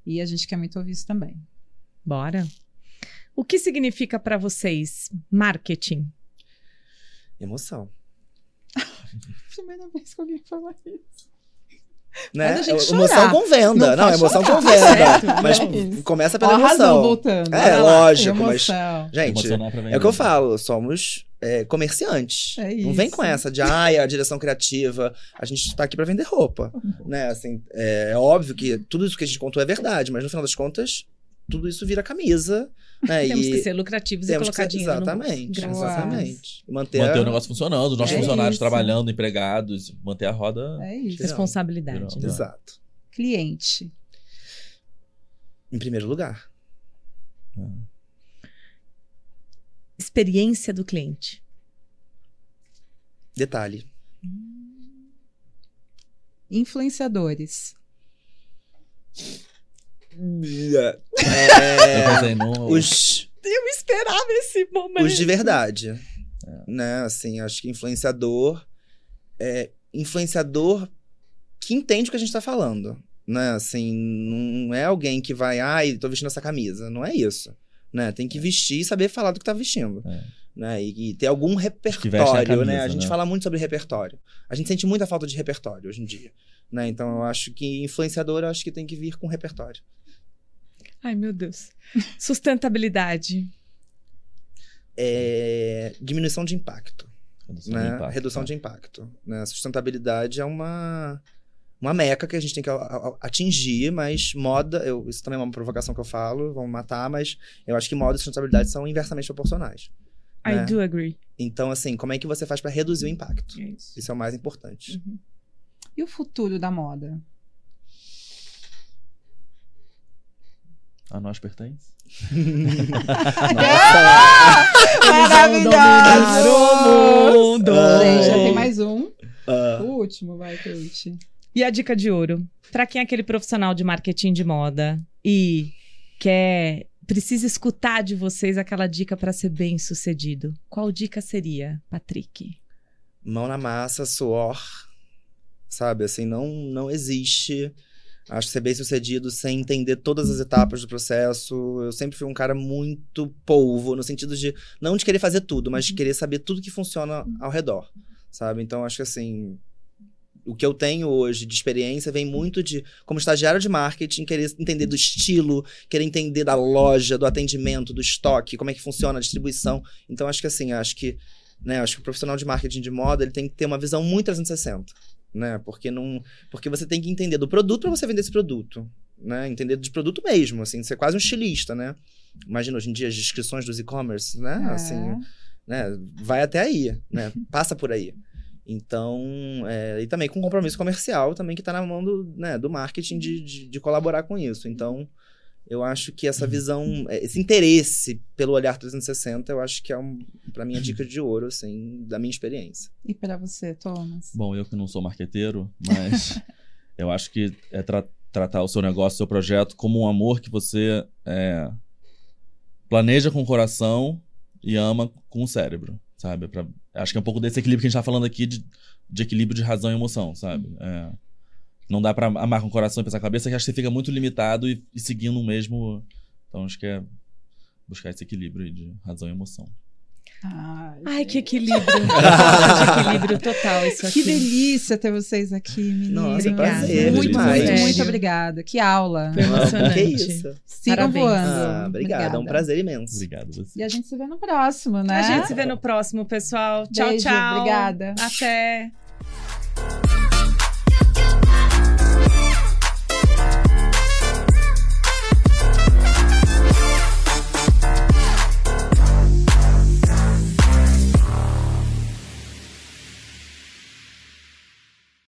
E a gente quer muito ouvir isso também. Bora. O que significa para vocês marketing? Emoção. Primeira vez que alguém fala isso. Né? Faz a gente emoção chorar. com venda. Não Não, emoção chorar, com venda. Mas é isso. começa Ó, pela razão emoção. voltando. É, lógico, mas-. Gente, é o que eu falo, somos é, comerciantes. É Não vem com essa de, ai, a direção criativa, a gente tá aqui pra vender roupa. né? Assim, é, é óbvio que tudo isso que a gente contou é verdade, mas no final das contas, tudo isso vira camisa. Né? Temos e que ser lucrativos e colocar ser- dinheiro Exatamente, no exatamente. E Manter, Manter a- o negócio funcionando, os nossos É funcionários isso. trabalhando, empregados, manter a roda. É isso. Responsabilidade. Virou. né? Exato. Cliente. Em primeiro lugar. Experiência do cliente. Detalhe. Influenciadores. É, Eu pensei, não- os, Eu esperava esse momento. os de verdade. Né? Assim, acho que influenciador é influenciador que entende o que a gente tá falando. Né? Assim, não é alguém que vai, ai, tô vestindo essa camisa. Não é isso. Né? Tem que vestir e saber falar do que tá vestindo. É. Né? E, e ter algum repertório, camisa, né? A gente né? fala muito sobre repertório. A gente sente muita falta de repertório hoje em dia. Né? Então eu acho que influenciador eu acho que tem que vir com repertório. Ai, meu Deus. Sustentabilidade. É, diminuição de impacto. Redução né? de impacto, Redução tá. de impacto. Né? Sustentabilidade é uma, uma meca que a gente tem que atingir, mas moda, eu- isso também é uma provocação que eu falo, vamos matar, mas eu acho que moda e sustentabilidade são inversamente proporcionais. I né? do agree. Então, assim, como é que você faz pra reduzir o impacto? É isso. Isso é o mais importante. E o futuro da moda? A nós pertence? Maravilhoso! mundo! Gente, já tem mais um. Ah, O último, vai, Kate. E a dica de ouro? Pra quem é aquele profissional de marketing de moda e quer precisa escutar de vocês aquela dica pra ser bem sucedido, qual dica seria, Patrick? mão na massa, suor, sabe? Assim, não, não existe. Acho ser bem sucedido sem entender todas as etapas do processo. Eu sempre fui um cara muito polvo, no sentido de não de querer fazer tudo, mas de querer saber tudo que funciona ao redor, sabe? Então acho que assim. O que eu tenho hoje de experiência vem muito de, como estagiário de marketing, querer entender do estilo, querer entender da loja, do atendimento, do estoque, como é que funciona a distribuição. Então, acho que assim, acho que né? Acho que o profissional de marketing de moda ele tem que ter uma visão muito 360, né? Porque não, porque você tem que entender do produto para você vender esse produto, né? Entender de produto mesmo, assim, ser quase um estilista, né? Imagina hoje em dia as descrições dos e-commerce, né? É. Assim, né? Vai até aí, né? Passa por aí. Então, é, e também com compromisso comercial também que está na mão do, né, do marketing de, de, de colaborar com isso. Então, eu acho que essa visão, é, esse interesse pelo olhar 360, eu acho que é, um, para mim, a dica de ouro, assim, da minha experiência. E pra você, Thomas? Bom, eu que não sou marqueteiro, mas eu acho que é tra- tratar o seu negócio, o seu projeto como um amor que você é, planeja com o coração e ama com o cérebro, sabe? Pra- acho que é um pouco desse equilíbrio que a gente tá falando aqui de, de equilíbrio de razão e emoção, sabe? É, não dá pra amar com o coração e pensar com a cabeça, que acho que você fica muito limitado e, e seguindo o mesmo. Então acho que é buscar esse equilíbrio aí de razão e emoção. Ai, Ai, que equilíbrio. De equilíbrio total isso aqui. Que delícia ter vocês aqui, meninas. Nossa, Obrigada. prazer, Muito, demais. muito, muito obrigada. Que aula. Foi emocionante. Que isso? Sigam Parabéns. voando. Ah, obrigado, é um prazer imenso. Obrigado você. E a gente se vê no próximo, né? A gente se vê no próximo, pessoal. Tchau, Beijo, tchau. Obrigada. Até.